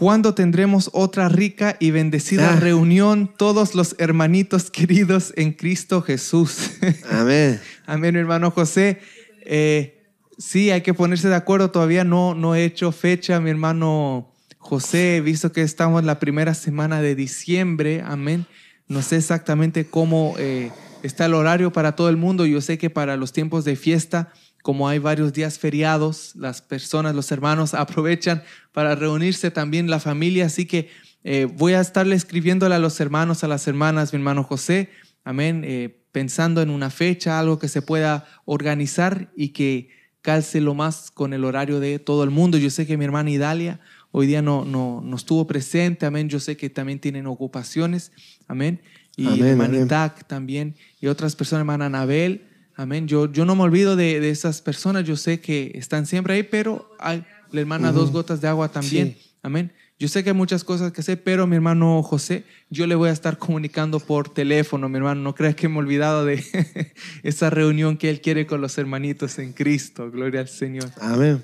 ¿cuándo tendremos otra rica y bendecida ah. reunión todos los hermanitos [laughs] queridos en Cristo Jesús? [laughs] Amén. Amén, hermano José. Eh, sí, hay que ponerse de acuerdo. Todavía no, no he hecho fecha, mi hermano José, visto que estamos la primera semana de diciembre. Amén. No sé exactamente cómo eh, está el horario para todo el mundo. Yo sé que para los tiempos de fiesta como hay varios días feriados, las personas, los hermanos [laughs] aprovechan para reunirse también la familia, así que eh, voy a estarle escribiéndole a los hermanos, a las hermanas, mi hermano José, amén, eh, pensando en una fecha, algo que se pueda organizar y que calce lo más con el horario de todo el mundo. Yo sé que mi hermana Idalia hoy día no, no, no estuvo presente, amén, yo sé que también tienen ocupaciones, amén, y mi hermana también, y otras personas, hermana Anabel, Amén. Yo, yo no me olvido de, esas personas. Yo sé que están siempre ahí, pero hay la hermana dos gotas de agua también. Amén. Yo sé que hay muchas cosas que hacer, pero mi hermano José, yo le voy a estar comunicando por teléfono, mi hermano. No creas que me he olvidado de [laughs] esa reunión que él quiere con los hermanitos en Cristo. Gloria al Señor. Amén.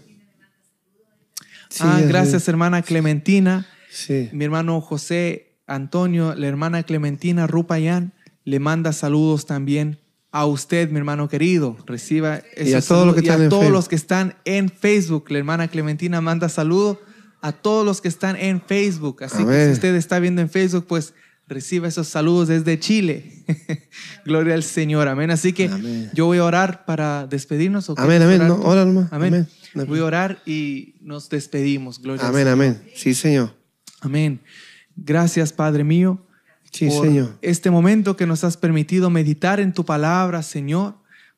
ah, gracias, hermana Clementina. Sí. Mi hermano José Antonio, la hermana Clementina Rupayan, le manda saludos también a usted, mi hermano querido. Reciba y a, todos, los que, están todos los que están en Facebook. La hermana Clementina manda saludo a todos los que están en Facebook. Así que si usted está viendo en Facebook, pues reciba esos saludos desde Chile. [laughs] Gloria al Señor. Amén. Así que yo voy a orar para despedirnos. amén, amén. amén. amén. Voy a orar y nos despedimos. Gloria amén, al Señor. amén. Sí, Señor. Amén. Gracias, Padre mío Sí, Señor. este momento que nos has permitido meditar en tu palabra, Señor,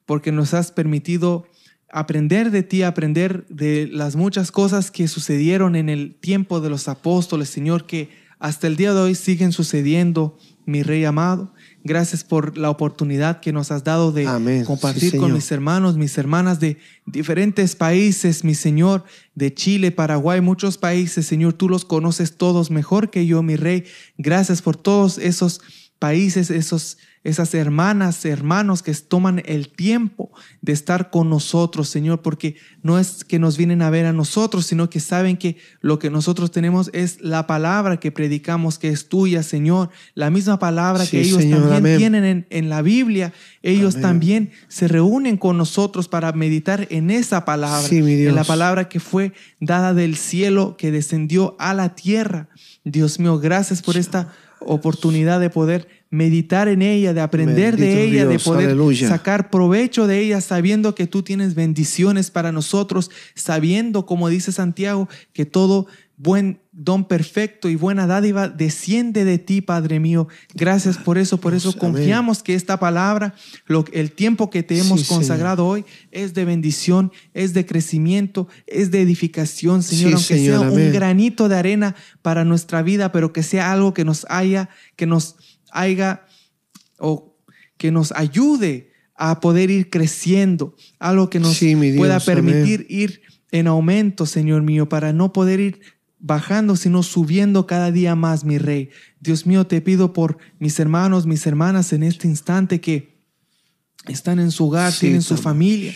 porque nos has permitido aprender de ti, aprender de las muchas cosas que sucedieron en el tiempo de los apóstoles, Señor, que hasta el día de hoy siguen sucediendo, mi Rey amado. Gracias por la oportunidad que nos has dado de Amén. compartir Sí, con mis hermanos, mis hermanas de diferentes países, mi Señor, de Chile, Paraguay, muchos países, Señor, tú los conoces todos mejor que yo, mi Rey. Gracias por todos esos países, esos, esas hermanas, hermanos que toman el tiempo de estar con nosotros, Señor, porque no es que nos vienen a ver a nosotros, sino que saben que lo que nosotros tenemos es la palabra que predicamos, que es tuya, Señor, la misma palabra Sí, que ellos Señor, también amén. tienen en, en la Biblia. Ellos Amén. también se reúnen con nosotros para meditar en esa palabra, Sí, mi Dios. en la palabra que fue dada del cielo, que descendió a la tierra. Dios mío, gracias por esta oportunidad de poder meditar en ella, de aprender de ella, de poder aleluya. sacar provecho de ella, sabiendo que tú tienes bendiciones para nosotros, sabiendo, como dice Santiago, que todo buen don perfecto y buena dádiva desciende de ti, Padre mío. Gracias por eso, por eso confiamos que esta palabra, lo, el tiempo que te hemos Sí, Señor. consagrado hoy, es de bendición, es de crecimiento, es de edificación, Señor, Sí, aunque Señor, sea un granito de arena para nuestra vida, pero que sea algo que nos haya, que nos haya o que nos ayude a poder ir creciendo, algo que nos Sí, mi Dios, pueda amén. permitir ir en aumento, Señor mío, para no poder ir bajando, sino subiendo cada día más, mi Rey. Dios mío, te pido por mis hermanos, mis hermanas en este instante que están en su hogar, Sí, tienen su familia,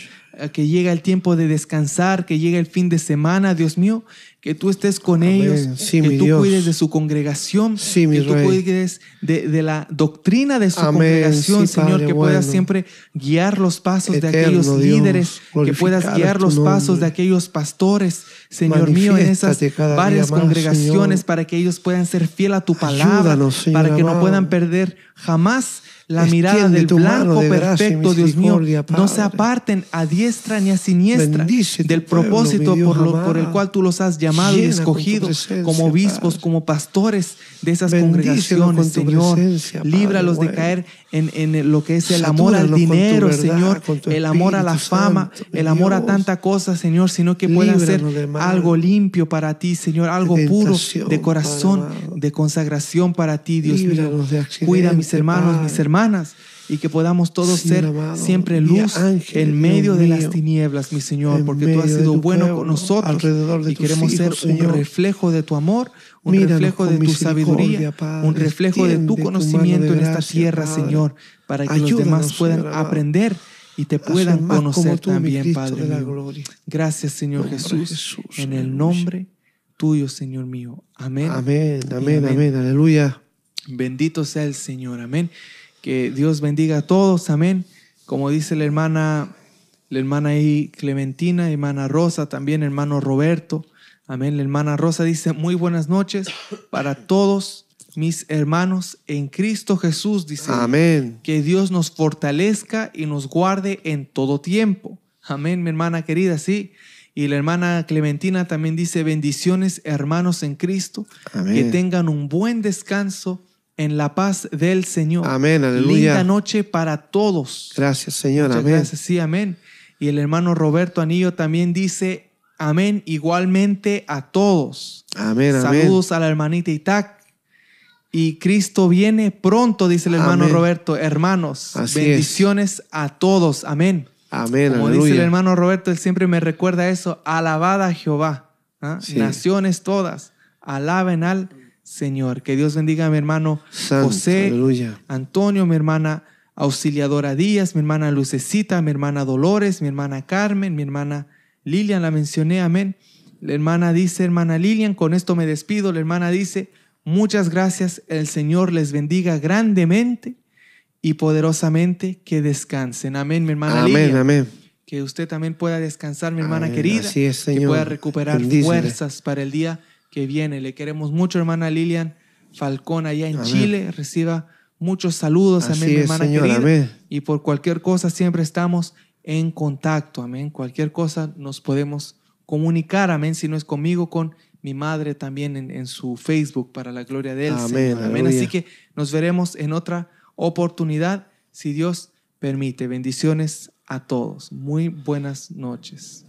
que llega el tiempo de descansar, que llega el fin de semana, Dios mío, que tú estés con Amén. ellos, Sí, que tú Dios. cuides de su congregación, Sí, que tú Rey. cuides de, de la doctrina de su Amén. congregación, Sí, Señor, Padre que puedas bueno. siempre guiar los pasos de aquellos Dios, líderes, que puedas guiar los pasos de aquellos pastores, Señor mío, en esas varias más, congregaciones Señor. para que ellos puedan ser fiel a tu palabra, Ayúdanos, para que no puedan perder jamás la mirada del blanco de perfecto, Dios mío. No se aparten a diestra ni a siniestra del propósito por, lo- por el cual tú los has llamado y escogido como obispos, como pastores de esas congregaciones, Señor. Líbralos de caer en, en lo que es el amor al dinero, Señor, el amor a la fama, el amor a tanta cosa, Señor, sino que puedan ser algo limpio para ti, Señor, algo puro de corazón, de consagración para ti, Dios mío. Cuida a mis hermanos, mis hermanas. Y que podamos todos ser amado, siempre luz en medio de mío, las tinieblas, mi Señor, porque tú has sido bueno pueblo, con nosotros alrededor de y queremos hijos, ser un Señor. reflejo de tu amor, un Míranos reflejo de tu sabiduría, Padre. un reflejo de tu conocimiento en esta tierra, Padre. Señor, para que los demás puedan Señor aprender y te puedan conocer tú, también, Padre mío. Gracias, Señor Jesús, Jesús, en el nombre tuyo, Señor mío. Amén. Amén, amén, amén. amén, aleluya. Bendito sea el Señor, amén. Que Dios bendiga a todos, amén. Como dice la hermana, la hermana ahí Clementina, hermana Rosa, también hermano Roberto, amén. La hermana Rosa dice, muy buenas noches para todos mis hermanos en Cristo Jesús, dice. Amén. Que Dios nos fortalezca y nos guarde en todo tiempo. Amén, mi hermana querida, sí. Y la hermana Clementina también dice, bendiciones hermanos en Cristo, Amén. que tengan un buen descanso en la paz del Señor. Amén, aleluya. Linda noche para todos. Gracias, Señor, Muchas amén. gracias, sí, amén. Y el hermano Roberto Anillo también dice, amén, igualmente a todos. Amén, amén. Saludos a la hermanita Itac. Y Cristo viene pronto, dice el hermano Amén. Roberto. Hermanos, Así es. bendiciones a todos. Amén. Amén, Como dice el hermano Roberto, él siempre me recuerda eso. Alabada a Jehová. ¿ah? Sí. Naciones todas, alaben al Señor. Que Dios bendiga a mi hermano Santo, José, aleluya. Antonio, mi hermana Auxiliadora Díaz, mi hermana Lucecita, mi hermana Dolores, mi hermana Carmen, mi hermana Lilian, la mencioné, amén. La hermana dice, hermana Lilian, con esto me despido. La hermana dice, muchas gracias, el Señor les bendiga grandemente y poderosamente que descansen. Amén, mi hermana Amén, Lilian. amén. Que usted también pueda descansar, mi hermana Amén. querida. Así es, Que pueda recuperar Bendícele. fuerzas para el día que viene. Le queremos mucho, hermana Lilian Falcón, allá en Amén. Chile. Reciba muchos saludos, Así amén, mi es, hermana Señor, querida. amén. Y por cualquier cosa siempre estamos en contacto, amén. Cualquier cosa nos podemos comunicar, amén. Si no es conmigo, con mi madre también en, en su Facebook para la gloria Amén, Señor. Amén. aleluya. Así que nos veremos en otra oportunidad, si Dios permite. Bendiciones a todos. Muy buenas noches.